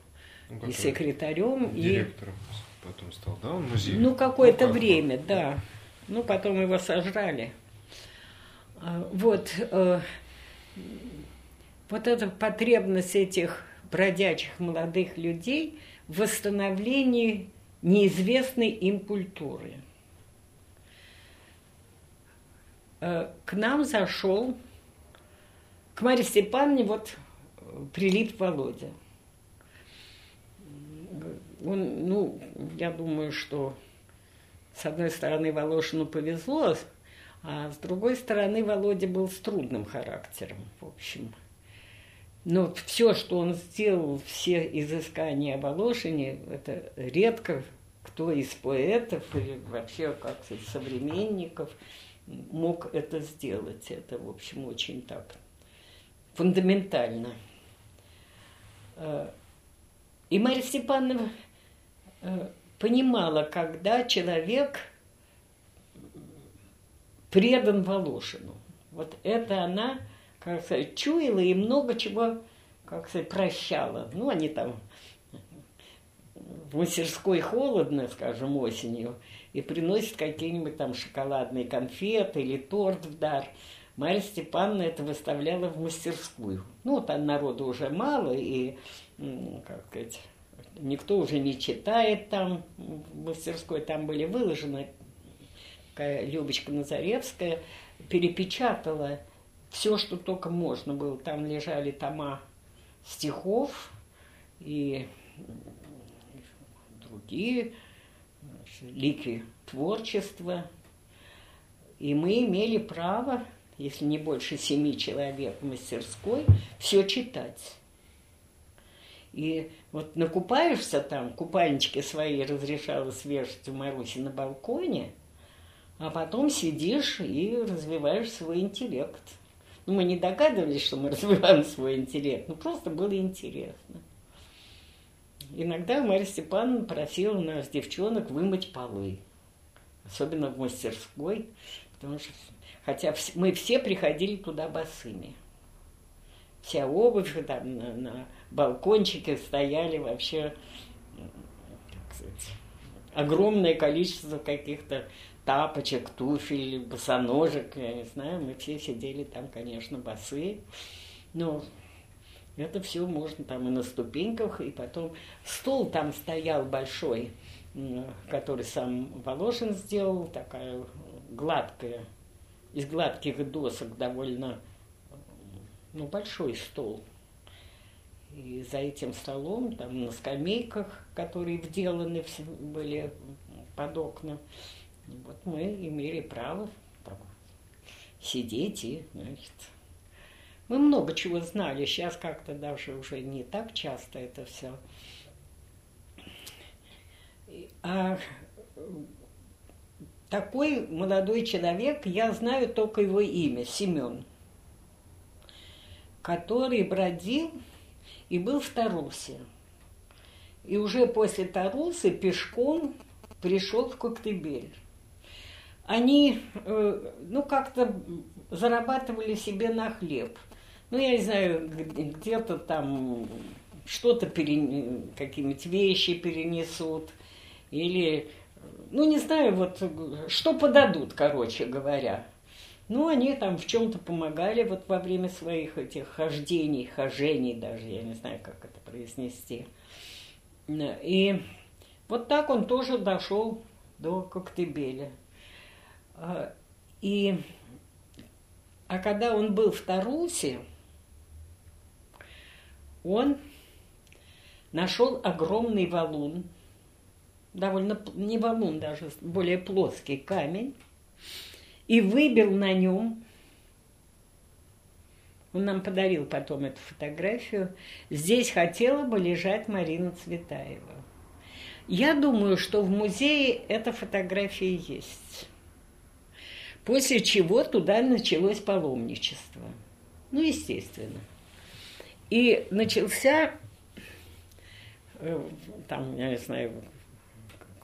B: ну, и секретарем,
A: директором. и потом стал, да, он музей?
B: Ну, какое-то ну, время, да. Ну, потом его сожрали. А, вот, э, вот эта потребность этих бродячих молодых людей в восстановлении неизвестной им культуры. Э, к нам зашел, к Марье Степановне вот прилип Володя он, ну, я думаю, что с одной стороны Волошину повезло, а с другой стороны Володя был с трудным характером, в общем. Но все, что он сделал, все изыскания о Волошине, это редко кто из поэтов или вообще как современников мог это сделать. Это, в общем, очень так фундаментально. И Марья Степановна Э, понимала, когда человек предан Волошину. Вот это она, как сказать, чуяла и много чего, как сказать, прощала. Ну, они там в мастерской холодно, скажем, осенью, и приносят какие-нибудь там шоколадные конфеты или торт в дар. Марья Степановна это выставляла в мастерскую. Ну, там народу уже мало, и, как сказать, никто уже не читает там в мастерской, там были выложены, Любочка Назаревская перепечатала все, что только можно было. Там лежали тома стихов и другие лики творчества. И мы имели право, если не больше семи человек в мастерской, все читать. И вот накупаешься там, купальнички свои разрешала свежить у Маруси на балконе, а потом сидишь и развиваешь свой интеллект. Ну, мы не догадывались, что мы развиваем свой интеллект, но просто было интересно. Иногда Марья Степановна просила нас, девчонок, вымыть полы. Особенно в мастерской, потому что, хотя мы все приходили туда босыми. Вся обувь там на, на балкончике стояли вообще, так сказать, огромное количество каких-то тапочек, туфель, босоножек, я не знаю, мы все сидели там, конечно, босые. Но это все можно там и на ступеньках, и потом стол там стоял большой, который сам Волошин сделал, такая гладкая, из гладких досок довольно, ну, большой стол. И за этим столом, там на скамейках, которые вделаны были под окна, вот мы имели право там, сидеть и, значит, мы много чего знали. Сейчас как-то даже уже не так часто это все. А такой молодой человек, я знаю только его имя, Семен, который бродил и был в Тарусе. И уже после Тарусы пешком пришел в Коктебель. Они, э, ну, как-то зарабатывали себе на хлеб – ну, я не знаю, где-то там что-то перен... какие-нибудь вещи перенесут, или, ну, не знаю, вот что подадут, короче говоря. Ну, они там в чем-то помогали вот во время своих этих хождений, хожений даже, я не знаю, как это произнести. И вот так он тоже дошел до Коктебеля. А, и, а когда он был в Тарусе, он нашел огромный валун, довольно не валун даже, более плоский камень, и выбил на нем, он нам подарил потом эту фотографию, здесь хотела бы лежать Марина Цветаева. Я думаю, что в музее эта фотография есть. После чего туда началось паломничество. Ну, естественно. И начался, э, там, я не знаю,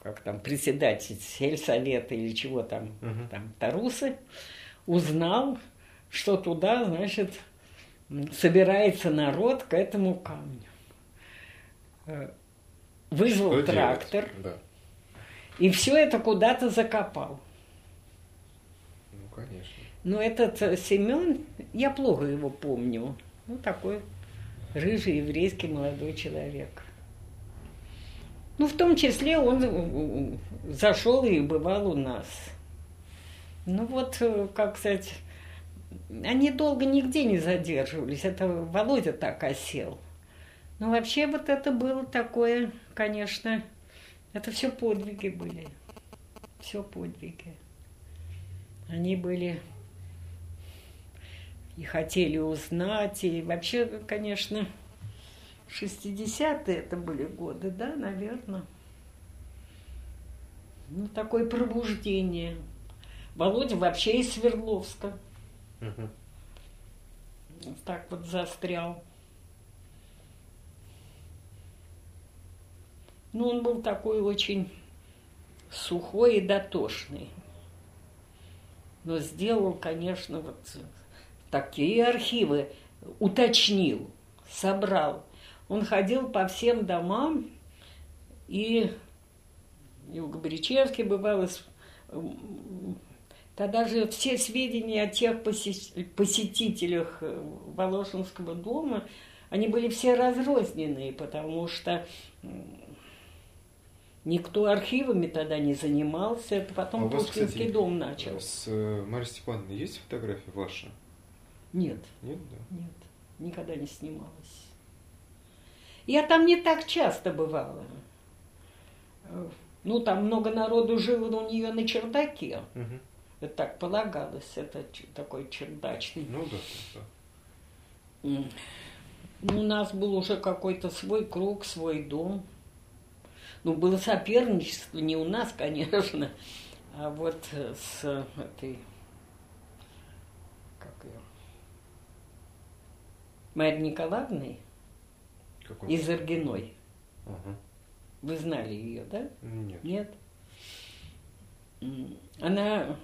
B: как там, председатель сельсовета или чего там, угу. там, Тарусы, узнал, что туда, значит, собирается народ к этому камню. Э, вызвал что трактор. Да. И все это куда-то закопал.
A: Ну, конечно.
B: Но этот э, Семен, я плохо его помню, ну, такой рыжий еврейский молодой человек. Ну, в том числе он э, э, зашел и бывал у нас. Ну вот, э, как сказать, они долго нигде не задерживались. Это Володя так осел. Но вообще вот это было такое, конечно, это все подвиги были. Все подвиги. Они были и хотели узнать. И вообще, конечно, 60-е это были годы, да, наверное. Ну, такое пробуждение. Володя вообще из Свердловска. Угу. Так вот застрял. Ну, он был такой очень сухой и дотошный. Но сделал, конечно, вот такие архивы уточнил, собрал. Он ходил по всем домам, и, и у Габричевски бывало, тогда же все сведения о тех посетителях Волошинского дома, они были все разрозненные, потому что никто архивами тогда не занимался, это потом а Пушкинский дом начал.
A: С э, Марьей Степановной есть фотография ваша?
B: Нет.
A: Нет, да?
B: Нет, никогда не снималась. Я там не так часто бывала. Ну, там много народу жило у нее на чердаке. Угу. Это так полагалось, это такой чердачный.
A: Ну да,
B: да. Ну, у нас был уже какой-то свой круг, свой дом. Ну, было соперничество, не у нас, конечно, а вот с этой, как ее, Марьей Николаевной Какой? из Иргиной. Ага. Вы знали ее, да?
A: Нет.
B: Нет? Она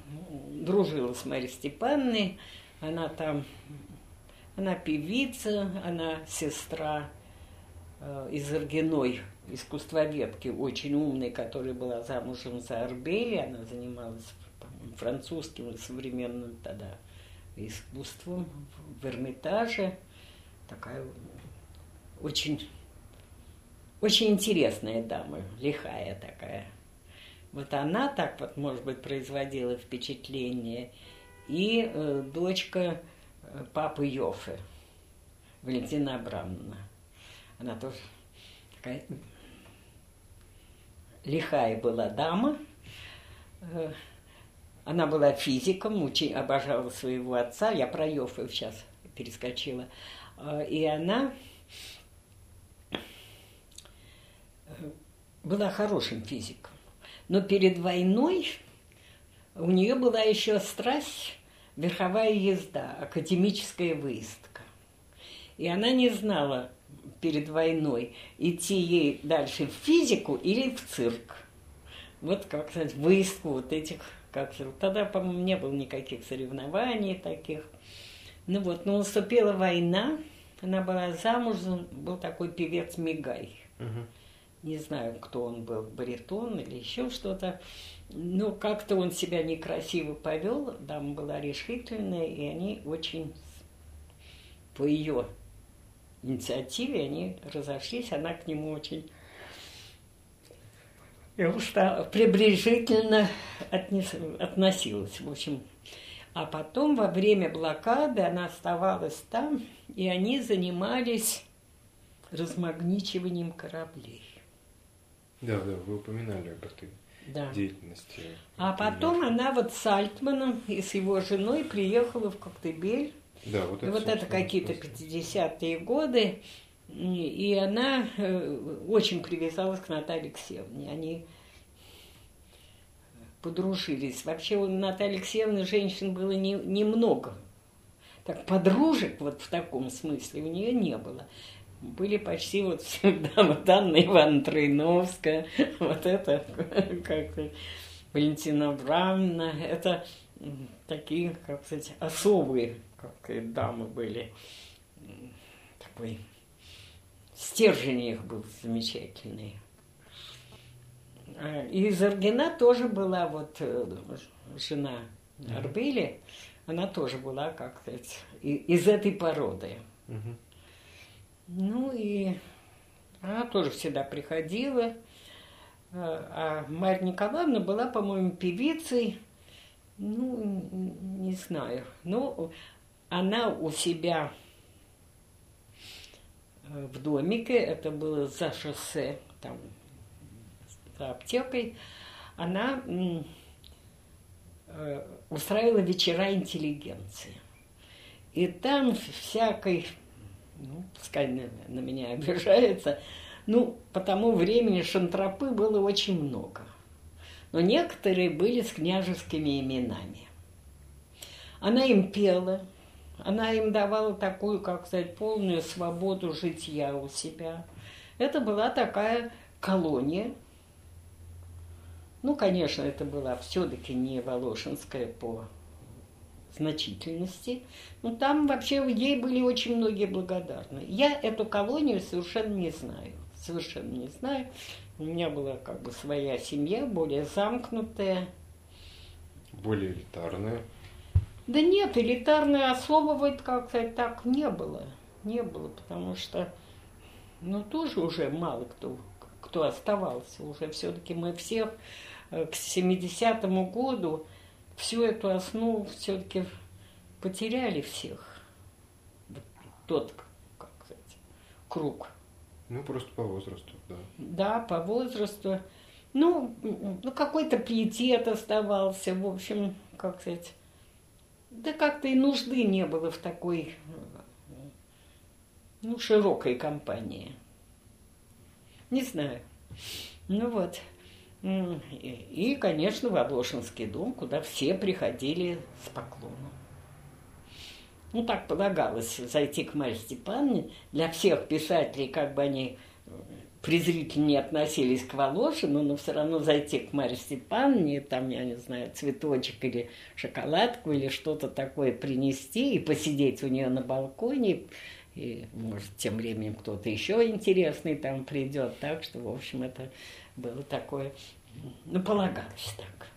B: дружила с Марьей Степановной, она там, она певица, она сестра э, из Иргиной, искусствоведки, очень умной, которая была замужем за Арбели, она занималась французским современным тогда искусством в Эрмитаже. Такая очень, очень интересная дама, лихая такая. Вот она так вот, может быть, производила впечатление. И э, дочка э, папы Йофы, Валентина Абрамовна. Она тоже такая лихая была дама. Э, она была физиком, очень обожала своего отца. Я про Йофы сейчас перескочила. Э, и она э, была хорошим физиком. Но перед войной у нее была еще страсть верховая езда, академическая выездка. И она не знала перед войной, идти ей дальше в физику или в цирк. Вот, как сказать, выездку вот этих, как тогда, по-моему, не было никаких соревнований таких. Ну вот, но наступила война, она была замужем, был такой певец Мигай. Угу не знаю, кто он был, баритон или еще что-то. Но как-то он себя некрасиво повел, дама была решительная, и они очень по ее инициативе они разошлись, она к нему очень я устала, пренебрежительно отнес, относилась. В общем, а потом во время блокады она оставалась там, и они занимались размагничиванием кораблей.
A: Да, да, вы упоминали об этой да. деятельности.
B: А потом она вот с Альтманом и с его женой приехала в Коктебель.
A: Да, вот это,
B: вот это какие-то 50-е годы. И она э, очень привязалась к Наталье Алексеевне. Они подружились. Вообще у Натальи Алексеевны женщин было не, немного. Так подружек вот в таком смысле у нее не было были почти вот всегда вот Анна Ивановна Тройновская, вот это как Валентина Абрамовна, это такие, как сказать, особые как дамы были. Такой стержень их был замечательный. А, и из Аргина тоже была вот э, жена Арбели, она тоже была, как сказать, из этой породы. Ну и она тоже всегда приходила. А Марья Николаевна была, по-моему, певицей, ну, не знаю. Но она у себя э, в домике, это было за шоссе, там, аптекой, она э, устраивала вечера интеллигенции. И там всякой ну, пускай на меня обижается, ну, по тому времени шантропы было очень много. Но некоторые были с княжескими именами. Она им пела, она им давала такую, как сказать, полную свободу житья у себя. Это была такая колония. Ну, конечно, это была все-таки не Волошинская по значительности. Ну, там вообще ей были очень многие благодарны. Я эту колонию совершенно не знаю. Совершенно не знаю. У меня была как бы своя семья, более замкнутая.
A: Более элитарная?
B: Да нет, элитарная особого как-то так не было. Не было, потому что, ну, тоже уже мало кто, кто оставался. Уже все-таки мы всех к 70-му году всю эту основу все-таки потеряли всех. Тот, как сказать, круг.
A: Ну, просто по возрасту, да.
B: Да, по возрасту. Ну, ну какой-то пиетет оставался, в общем, как сказать, да как-то и нужды не было в такой, ну, широкой компании. Не знаю. Ну вот. И, конечно, в Обложинский дом, куда все приходили с поклоном. Ну, так полагалось зайти к Марье Степановне. Для всех писателей, как бы они презрительно относились к Волошину, но все равно зайти к Марье Степановне, там, я не знаю, цветочек или шоколадку или что-то такое принести и посидеть у нее на балконе, и, может, тем временем кто-то еще интересный там придет, так что, в общем, это было такое, ну, полагалось так.